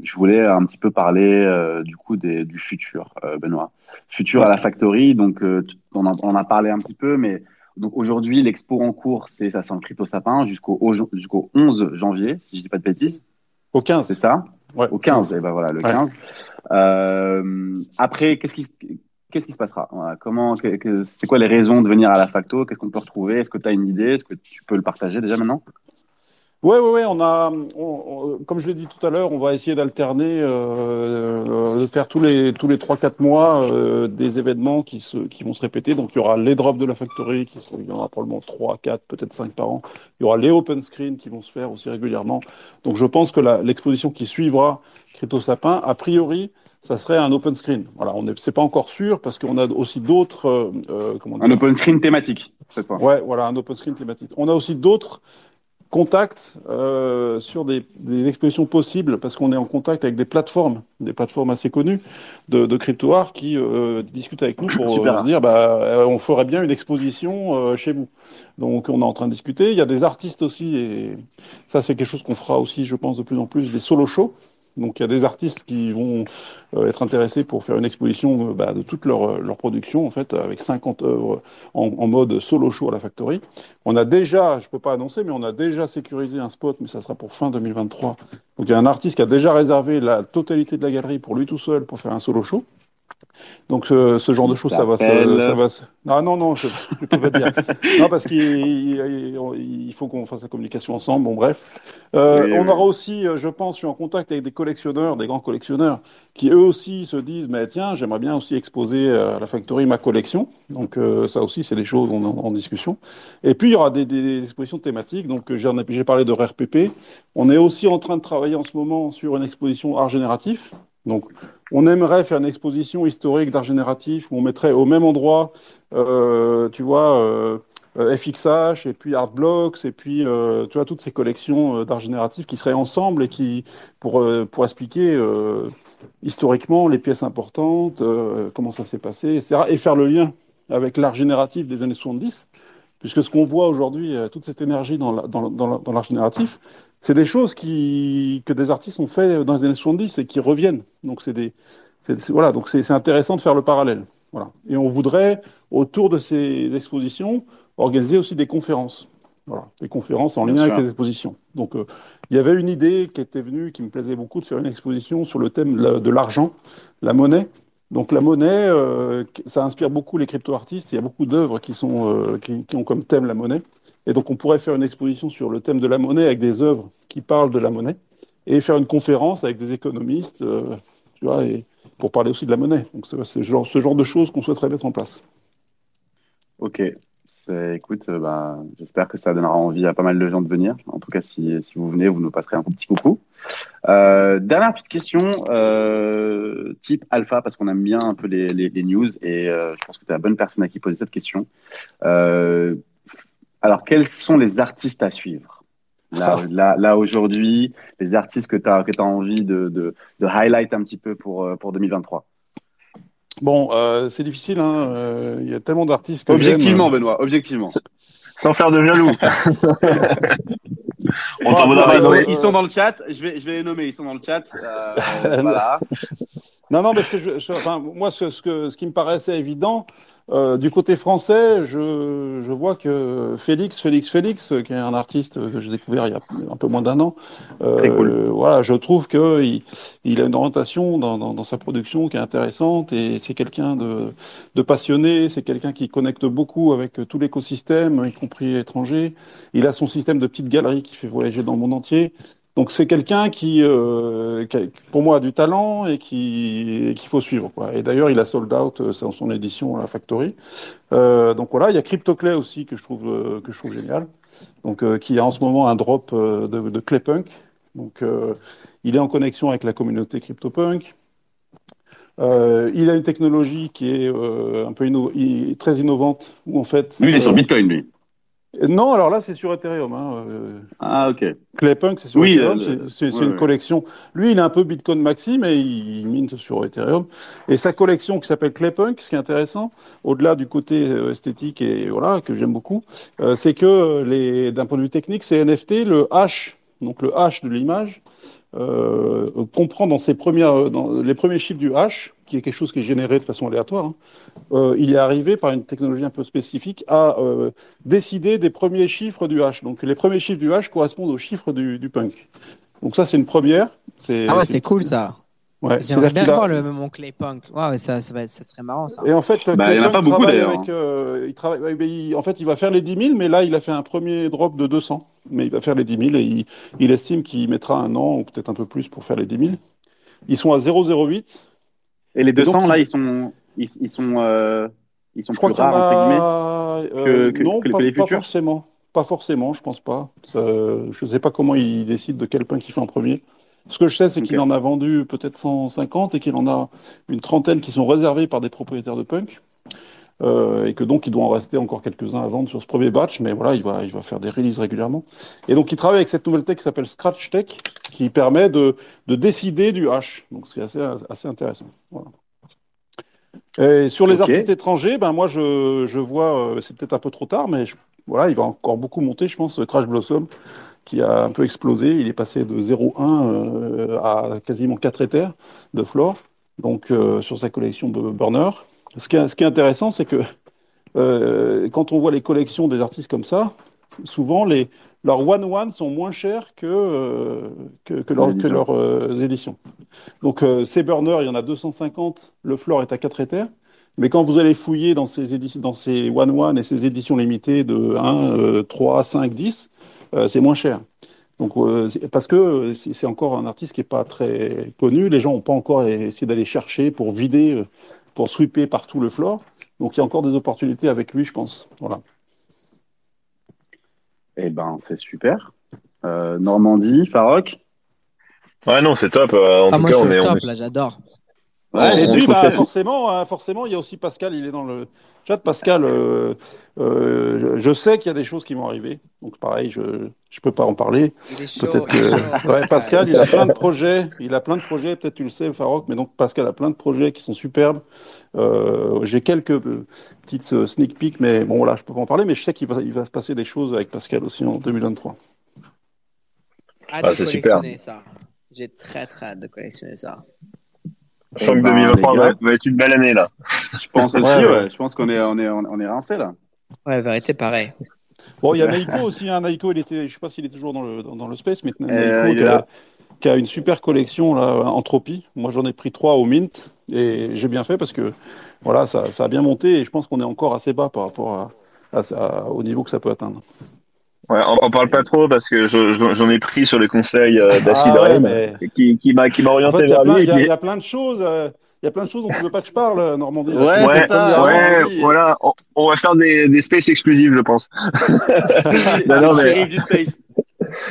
je voulais un petit peu parler du coup des, du futur, Benoît. Futur à la Factory, donc on, en, on a parlé un petit peu, mais donc aujourd'hui l'expo en cours, c'est ça sent le crypto sapin jusqu'au au- jusqu'au 11 janvier, si je dis pas de bêtises, au 15. c'est ça? Ouais. Au 15, et ben voilà, le Ouais. 15. Euh, après, qu'est-ce qui, se- qu'est-ce qui se passera? Voilà, Comment, c'est quoi les raisons de venir à la facto? Qu'est-ce qu'on peut retrouver? Est-ce que tu as une idée? Est-ce que tu peux le partager déjà maintenant? Ouais, ouais, ouais, on a, on- on- comme je l'ai dit tout à l'heure, on va essayer d'alterner, euh, euh, de faire tous les tous les trois quatre mois euh, des événements qui se qui vont se répéter. Donc il y aura les drops de la factory, qui sont, il y en aura probablement trois, quatre, peut-être cinq par an. Il y aura les open screen qui vont se faire aussi régulièrement. Donc je pense que l'exposition qui suivra Crypto Sapin, a priori, ça serait un open screen. Voilà, on est, c'est pas encore sûr parce qu'on a aussi d'autres, euh, Un open screen thématique cette fois. Ouais, voilà, un open screen thématique. On a aussi d'autres contacts euh, sur des, des expositions possibles parce qu'on est en contact avec des plateformes, des plateformes assez connues de, de crypto art qui euh, discutent avec nous pour euh, se dire bah euh, on ferait bien une exposition euh, chez vous. Donc on est en train de discuter. Il y a des artistes aussi et ça c'est quelque chose qu'on fera aussi, je pense, de plus en plus des solo shows. Donc il y a des artistes qui vont euh, être intéressés pour faire une exposition euh, bah, de toute leur, euh, leur production en fait avec 50 œuvres en, en mode solo show à la factory. On a déjà, je peux pas annoncer, mais on a déjà sécurisé un spot, mais ça sera pour fin 2023. Donc il y a un artiste qui a déjà réservé la totalité de la galerie pour lui tout seul pour faire un solo show. Donc ce, ce genre Il de choses, ça va, se, ça va se... Ah non, non, je ne peux pas dire. non, parce qu'il il- il faut qu'on fasse la communication ensemble, bon bref. Euh, Oui, on oui. aura aussi, euh, je pense, je suis en contact avec des collectionneurs, des grands collectionneurs, qui eux aussi se disent, mais tiens, j'aimerais bien aussi exposer euh, à la factory ma collection. Donc euh, ça aussi, c'est des choses en, en discussion. Et puis il y aura des, des expositions thématiques. Donc j'en ai- j'ai parlé de RPP. On est aussi en train de travailler en ce moment sur une exposition art génératif. Donc on aimerait faire une exposition historique d'art génératif où on mettrait au même endroit, euh, tu vois, euh, FXH, et puis Artblocks, et puis tu vois, toutes ces collections d'art génératif qui seraient ensemble et qui, pour, pour expliquer historiquement les pièces importantes, comment ça s'est passé, etc., et faire le lien avec l'art génératif des années 70, puisque ce qu'on voit aujourd'hui, toute cette énergie dans l'art génératif, c'est des choses qui, que des artistes ont fait dans les années 70 et qui reviennent. Donc c'est des, voilà, donc c'est intéressant de faire le parallèle. Voilà. Et on voudrait, autour de ces expositions, organiser aussi des conférences. Voilà, des conférences en lien avec les expositions. Donc, euh, il y avait une idée qui était venue, qui me plaisait beaucoup, de faire une exposition sur le thème de l'argent, la monnaie. Donc, la monnaie, euh, ça inspire beaucoup les crypto-artistes. Il y a beaucoup d'œuvres qui, sont, euh, qui, qui, ont comme thème la monnaie. Et donc, on pourrait faire une exposition sur le thème de la monnaie avec des œuvres qui parlent de la monnaie et faire une conférence avec des économistes, tu vois, pour parler aussi de la monnaie. Donc, c'est ce genre, de choses qu'on souhaiterait mettre en place. Ok. Écoute, euh, bah, j'espère que ça donnera envie à pas mal de gens de venir. En tout cas, si, vous venez, vous nous passerez un petit coucou. Euh, dernière petite question, euh, type alpha, parce qu'on aime bien un peu les, news et euh, je pense que tu es la bonne personne à qui poser cette question. Alors, quels sont les artistes à suivre? Là, là, là aujourd'hui, les artistes que tu as, que as envie de, de, de, highlight un petit peu pour, euh, pour 2023 Bon, euh, c'est difficile, hein. Euh, il y a tellement d'artistes. Objectivement, Benoît, objectivement. Sans faire de jaloux. On oh, ils, sont, ils, sont, dans le chat, je vais, je vais les nommer, ils sont dans le chat. Euh, voilà. Non, non, parce que je, je enfin, moi, ce, ce, que, ce qui me paraissait évident, euh, du côté français, je, je, vois que Félix, Félix, Félix, qui est un artiste que j'ai découvert il y a un peu moins d'un an, euh, voilà, je trouve qu'il il a une orientation dans, dans, dans, sa production qui est intéressante et c'est quelqu'un de, de, passionné, c'est quelqu'un qui connecte beaucoup avec tout l'écosystème, y compris étranger. Il a son système de petites galeries qui fait voyager dans le monde entier. Donc c'est quelqu'un qui, euh, qui, pour moi, a du talent et qui qu'il faut suivre. Quoi. Et d'ailleurs, il a sold out euh, dans son édition à la Factory. Euh, donc voilà, il y a CryptoClay aussi que je trouve euh, que je trouve génial. Donc euh, qui a en ce moment un drop de, de Claypunk. Donc il est en connexion avec la communauté CryptoPunk. il a une technologie qui est un peu inno très innovante où en fait. Lui, il est sur Bitcoin, lui. Non, alors là, c'est sur Ethereum. Hein. Euh. Ah, ok. Claypunk, c'est sur Ethereum. c'est une collection. Lui, il a un peu Bitcoin Maxi, mais il mine sur Ethereum. Et sa collection qui s'appelle Claypunk, ce qui est intéressant, au-delà du côté euh, esthétique et voilà, que j'aime beaucoup, euh, c'est que d'un point de vue technique, c'est NFT, le hash, donc le hash de l'image, euh, comprend dans, ses premières, dans les premiers chiffres du hash, qui est quelque chose qui est généré de façon aléatoire, hein, euh, il est arrivé par une technologie un peu spécifique à euh, décider des premiers chiffres du hash. Donc les premiers chiffres du hash correspondent aux chiffres du, du punk. Donc ça c'est une première. Ah ouais, c'est cool ça. Ouais, J'aimerais bien voir le, mon Claypunk. Ouais, ça, ça, va, ça, serait marrant ça. Et en fait, bah, il n'y en a pas beaucoup d'ailleurs. Euh, il travaille, en fait, il va faire les 10 000, mais là, il a fait un premier drop de 200. Mais il va faire les 10 000 et il, il estime qu'il mettra un an ou peut-être un peu plus pour faire les 10 000. Ils sont à 0,08. Et les 200, là, ils sont, ils, ils sont, euh, ils sont plus rares, a... entre guillemets, euh, que, non, que pas, les pas forcément. Pas forcément, je pense pas. Ça, je ne sais pas comment il décide de quel punk il fait en premier. Ce que je sais, c'est okay. qu'il en a vendu peut-être 150 et qu'il en a une trentaine qui sont réservés par des propriétaires de punk. Euh, et que donc il doit en rester encore quelques-uns à vendre sur ce premier batch, mais voilà, il va, il va faire des releases régulièrement. Et donc il travaille avec cette nouvelle tech qui s'appelle Scratch Tech, qui permet de, de décider du hash. Donc c'est assez, assez intéressant. Voilà. Et sur les okay. artistes étrangers, ben moi je, je vois, euh, c'est peut-être un peu trop tard, mais je, voilà, il va encore beaucoup monter, je pense, Crash Blossom, qui a un peu explosé. Il est passé de 0,1 euh, à quasiment 4 éthers de floor, donc euh, sur sa collection de Burner. Ce qui est, ce qui est intéressant, c'est que euh, quand on voit les collections des artistes comme ça, souvent les, leurs one-one sont moins chers que, euh, que, que, leur, que leurs euh, éditions. Donc ces burners, il y en a 250, le floor est à 4 éthers. Mais quand vous allez fouiller dans ces, éditions, dans ces one-one et ces éditions limitées de 1, 3, 5, 10, c'est moins cher. Donc, parce que c'est encore un artiste qui n'est pas très connu, les gens n'ont pas encore essayé d'aller chercher pour vider pour sweeper partout le floor. Donc il y a encore des opportunités avec lui, je pense. Voilà. Eh ben, c'est super. Euh, Normandie, Farok Ouais, non, c'est top. Euh, en ah, tout moi, cas, je on est top, on est... là, j'adore. Ouais, et puis, bah, forcément, hein, forcément, il y a aussi Pascal, il est dans le chat. Pascal, euh, euh, je- sais qu'il y a des choses qui vont arriver. Donc, pareil, je ne peux pas en parler. Peut-être que chaud, ouais, Pascal, il a plein de projets. Il a plein de projets. Peut-être tu le sais, Farok, mais donc Pascal a plein de projets qui sont superbes. Euh, J'ai quelques petites sneak peeks, mais bon, là, je peux pas en parler. Mais je sais qu'il va, il va se passer des choses avec Pascal aussi en 2023. Hâte Ah, de super. collectionner ça. J'ai très très hâte de collectionner ça. Je sens que Eh ben, 2023 les va être, va être une belle année là. Je pense aussi, Ouais, ouais. ouais. Je pense qu'on est, on est, on est rincé là. Ouais, vérité, pareil. Bon, il y a Naiko aussi. Hein. Naiko, il était, je sais pas s'il est toujours dans le, dans, dans le space, mais Naiko Euh, est qui, a, là. qui a une super collection là, Entropie. Moi, j'en ai pris trois au Mint et j'ai bien fait parce que voilà, ça, ça a bien monté et je pense qu'on est encore assez bas par rapport à, à- à- au niveau que ça peut atteindre. Ouais, on, on parle pas trop parce que je- je- j'en ai pris sur les conseils euh, d'Acid Ah ouais, mais- qui, qui m'a qui m'a En orienté fait, il y, a vers plein- lui. il y y a plein de choses. euh, Il y a plein de choses dont tu veux pas que je parle, euh, Normandie. Ouais, comme ça. Ouais, Normandie. voilà, on, on va faire des, des spaces exclusifs, je pense. Non, non, le mais- du space.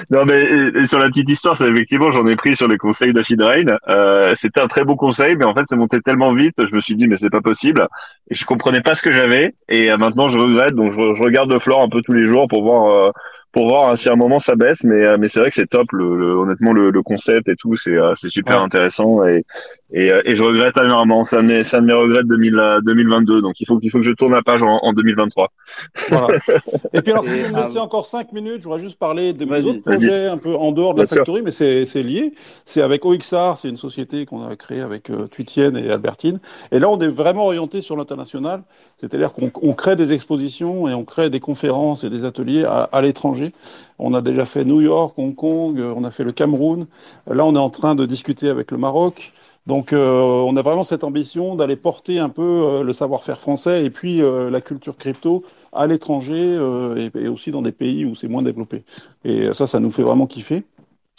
Non, mais et- et sur la petite histoire, c'est effectivement, j'en ai pris sur les conseils d'Acid Rain. Euh, c'était un très beau conseil, mais en fait, c'est monté tellement vite, je me suis dit, mais c'est pas possible. Et je comprenais pas ce que j'avais. Et euh, maintenant, je regrette, donc je, je regarde le floor un peu tous les jours pour voir, euh, pour voir hein, si à un moment ça baisse. Mais, euh, mais c'est vrai que c'est top. Le, le- honnêtement, le, le concept et tout, c'est, euh, c'est super Ouais. intéressant. Et, et, euh, et je regrette amèrement. C'est un de mes, regrets de 2000, euh, 2022. Donc il faut, il faut que je tourne la page en, en 2023. Voilà. Et puis alors, si vous me laissez av- encore 5 minutes, je voudrais juste parler de mes autres projets un peu en dehors de la sûr. factory, mais c'est c'est lié. C'est avec OXR, c'est une société qu'on a créée avec euh, Tuitienne et Albertine. Et là, on est vraiment orienté sur l'international, c'est-à-dire qu'on on crée des expositions et on crée des conférences et des ateliers à, à l'étranger. On a déjà fait New York, Hong Kong, euh, on a fait le Cameroun. Là, on est en train de discuter avec le Maroc. Donc, euh, on a vraiment cette ambition d'aller porter un peu euh, le savoir-faire français et puis euh, la culture crypto à l'étranger et, aussi dans des pays où c'est moins développé. Et ça, ça nous fait vraiment kiffer.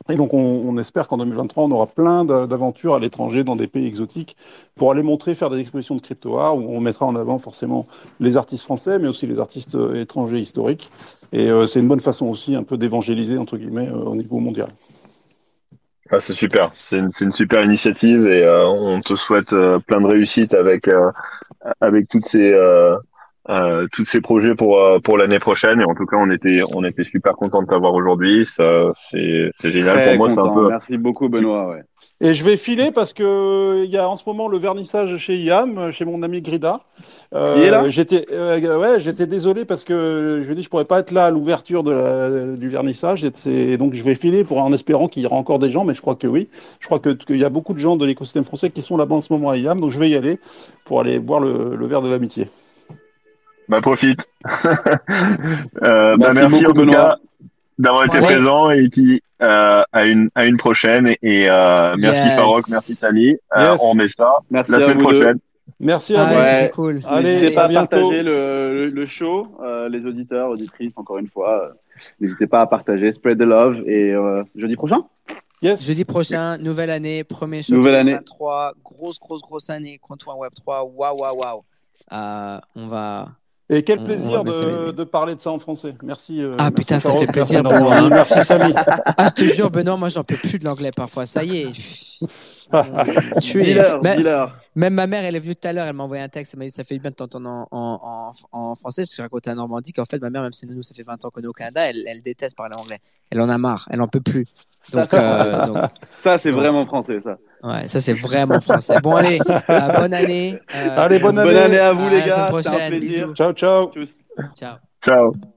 Et donc, on, espère qu'en 2023, on aura plein d'a- d'aventures à l'étranger, dans des pays exotiques, pour aller montrer, faire des expositions de crypto art, où on mettra en avant forcément les artistes français, mais aussi les artistes étrangers historiques. Et euh, c'est une bonne façon aussi un peu d'évangéliser, entre guillemets, au niveau mondial. Ah, c'est super, c'est une, super initiative et euh, on te souhaite euh, plein de réussite avec euh, avec toutes ces euh, tous ces projets pour euh, pour l'année prochaine et en tout cas on était on était super content de t'avoir aujourd'hui, ça c'est c'est génial Très pour moi, c'est un content. peu Merci beaucoup, Benoît. Ouais. Et je vais filer parce que euh, il y a en ce moment le vernissage chez IAM, chez mon ami Grida. Euh, Qui est là? J'étais, euh, ouais, j'étais désolé parce que je lui ai dit je pourrais pas être là à l'ouverture de la- du vernissage. Et donc je vais filer pour en espérant qu'il y aura encore des gens, mais je crois que oui. Je crois que qu'il y a beaucoup de gens de l'écosystème français qui sont là-bas en ce moment à IAM, donc je vais y aller pour aller boire le, le verre de l'amitié. Bah profite. euh, bah, Merci merci beaucoup, en tout Benoît. cas d'avoir été Ouais. présent et puis euh, à une à une prochaine et euh, merci Yes. Farok, merci Samy. Euh, Yes. on met ça Merci la à semaine deux. prochaine. Merci à Ah, vous. ouais, cool. Allez, N'hésitez pas à bientôt. partager le, le, le show, euh, les auditeurs, auditrices, encore une fois. euh, N'hésitez pas à partager, spread the love. Et euh, jeudi prochain Yes. Jeudi prochain, nouvelle année, premier show Nouvelle année. 2023, grosse, grosse, grosse année, comptoir Web 3, waouh, waouh, waouh. On va. Et quel plaisir on de, de parler de ça en français. Merci. euh, Ah, merci putain, ça fait plaisir, Merci, Normandie. Benoît. Merci Samy. Ah, je te jure, Benoît, moi, j'en peux plus de l'anglais parfois. Ça y est. Tu es. Dis-leur. Même ma mère, elle est venue tout à l'heure, elle m'a envoyé un texte, elle m'a dit ça fait bien de t'entendre en, en, en, en français. Je racontais à Normandie qu'en fait, ma mère, même si nous, ça fait 20 ans qu'on est au Canada, elle, elle déteste parler anglais. Elle en a marre, elle en peut plus. Donc, euh, donc Ça, c'est vraiment français, ça. ouais, ça, c'est vraiment français. Bon, allez, euh, bonne année. Euh, Allez, bonne Bonne année. année à vous, À les la semaine gars. C'était un prochaine. plaisir. Bisous. Ciao, ciao. Tchuss. Ciao. Ciao.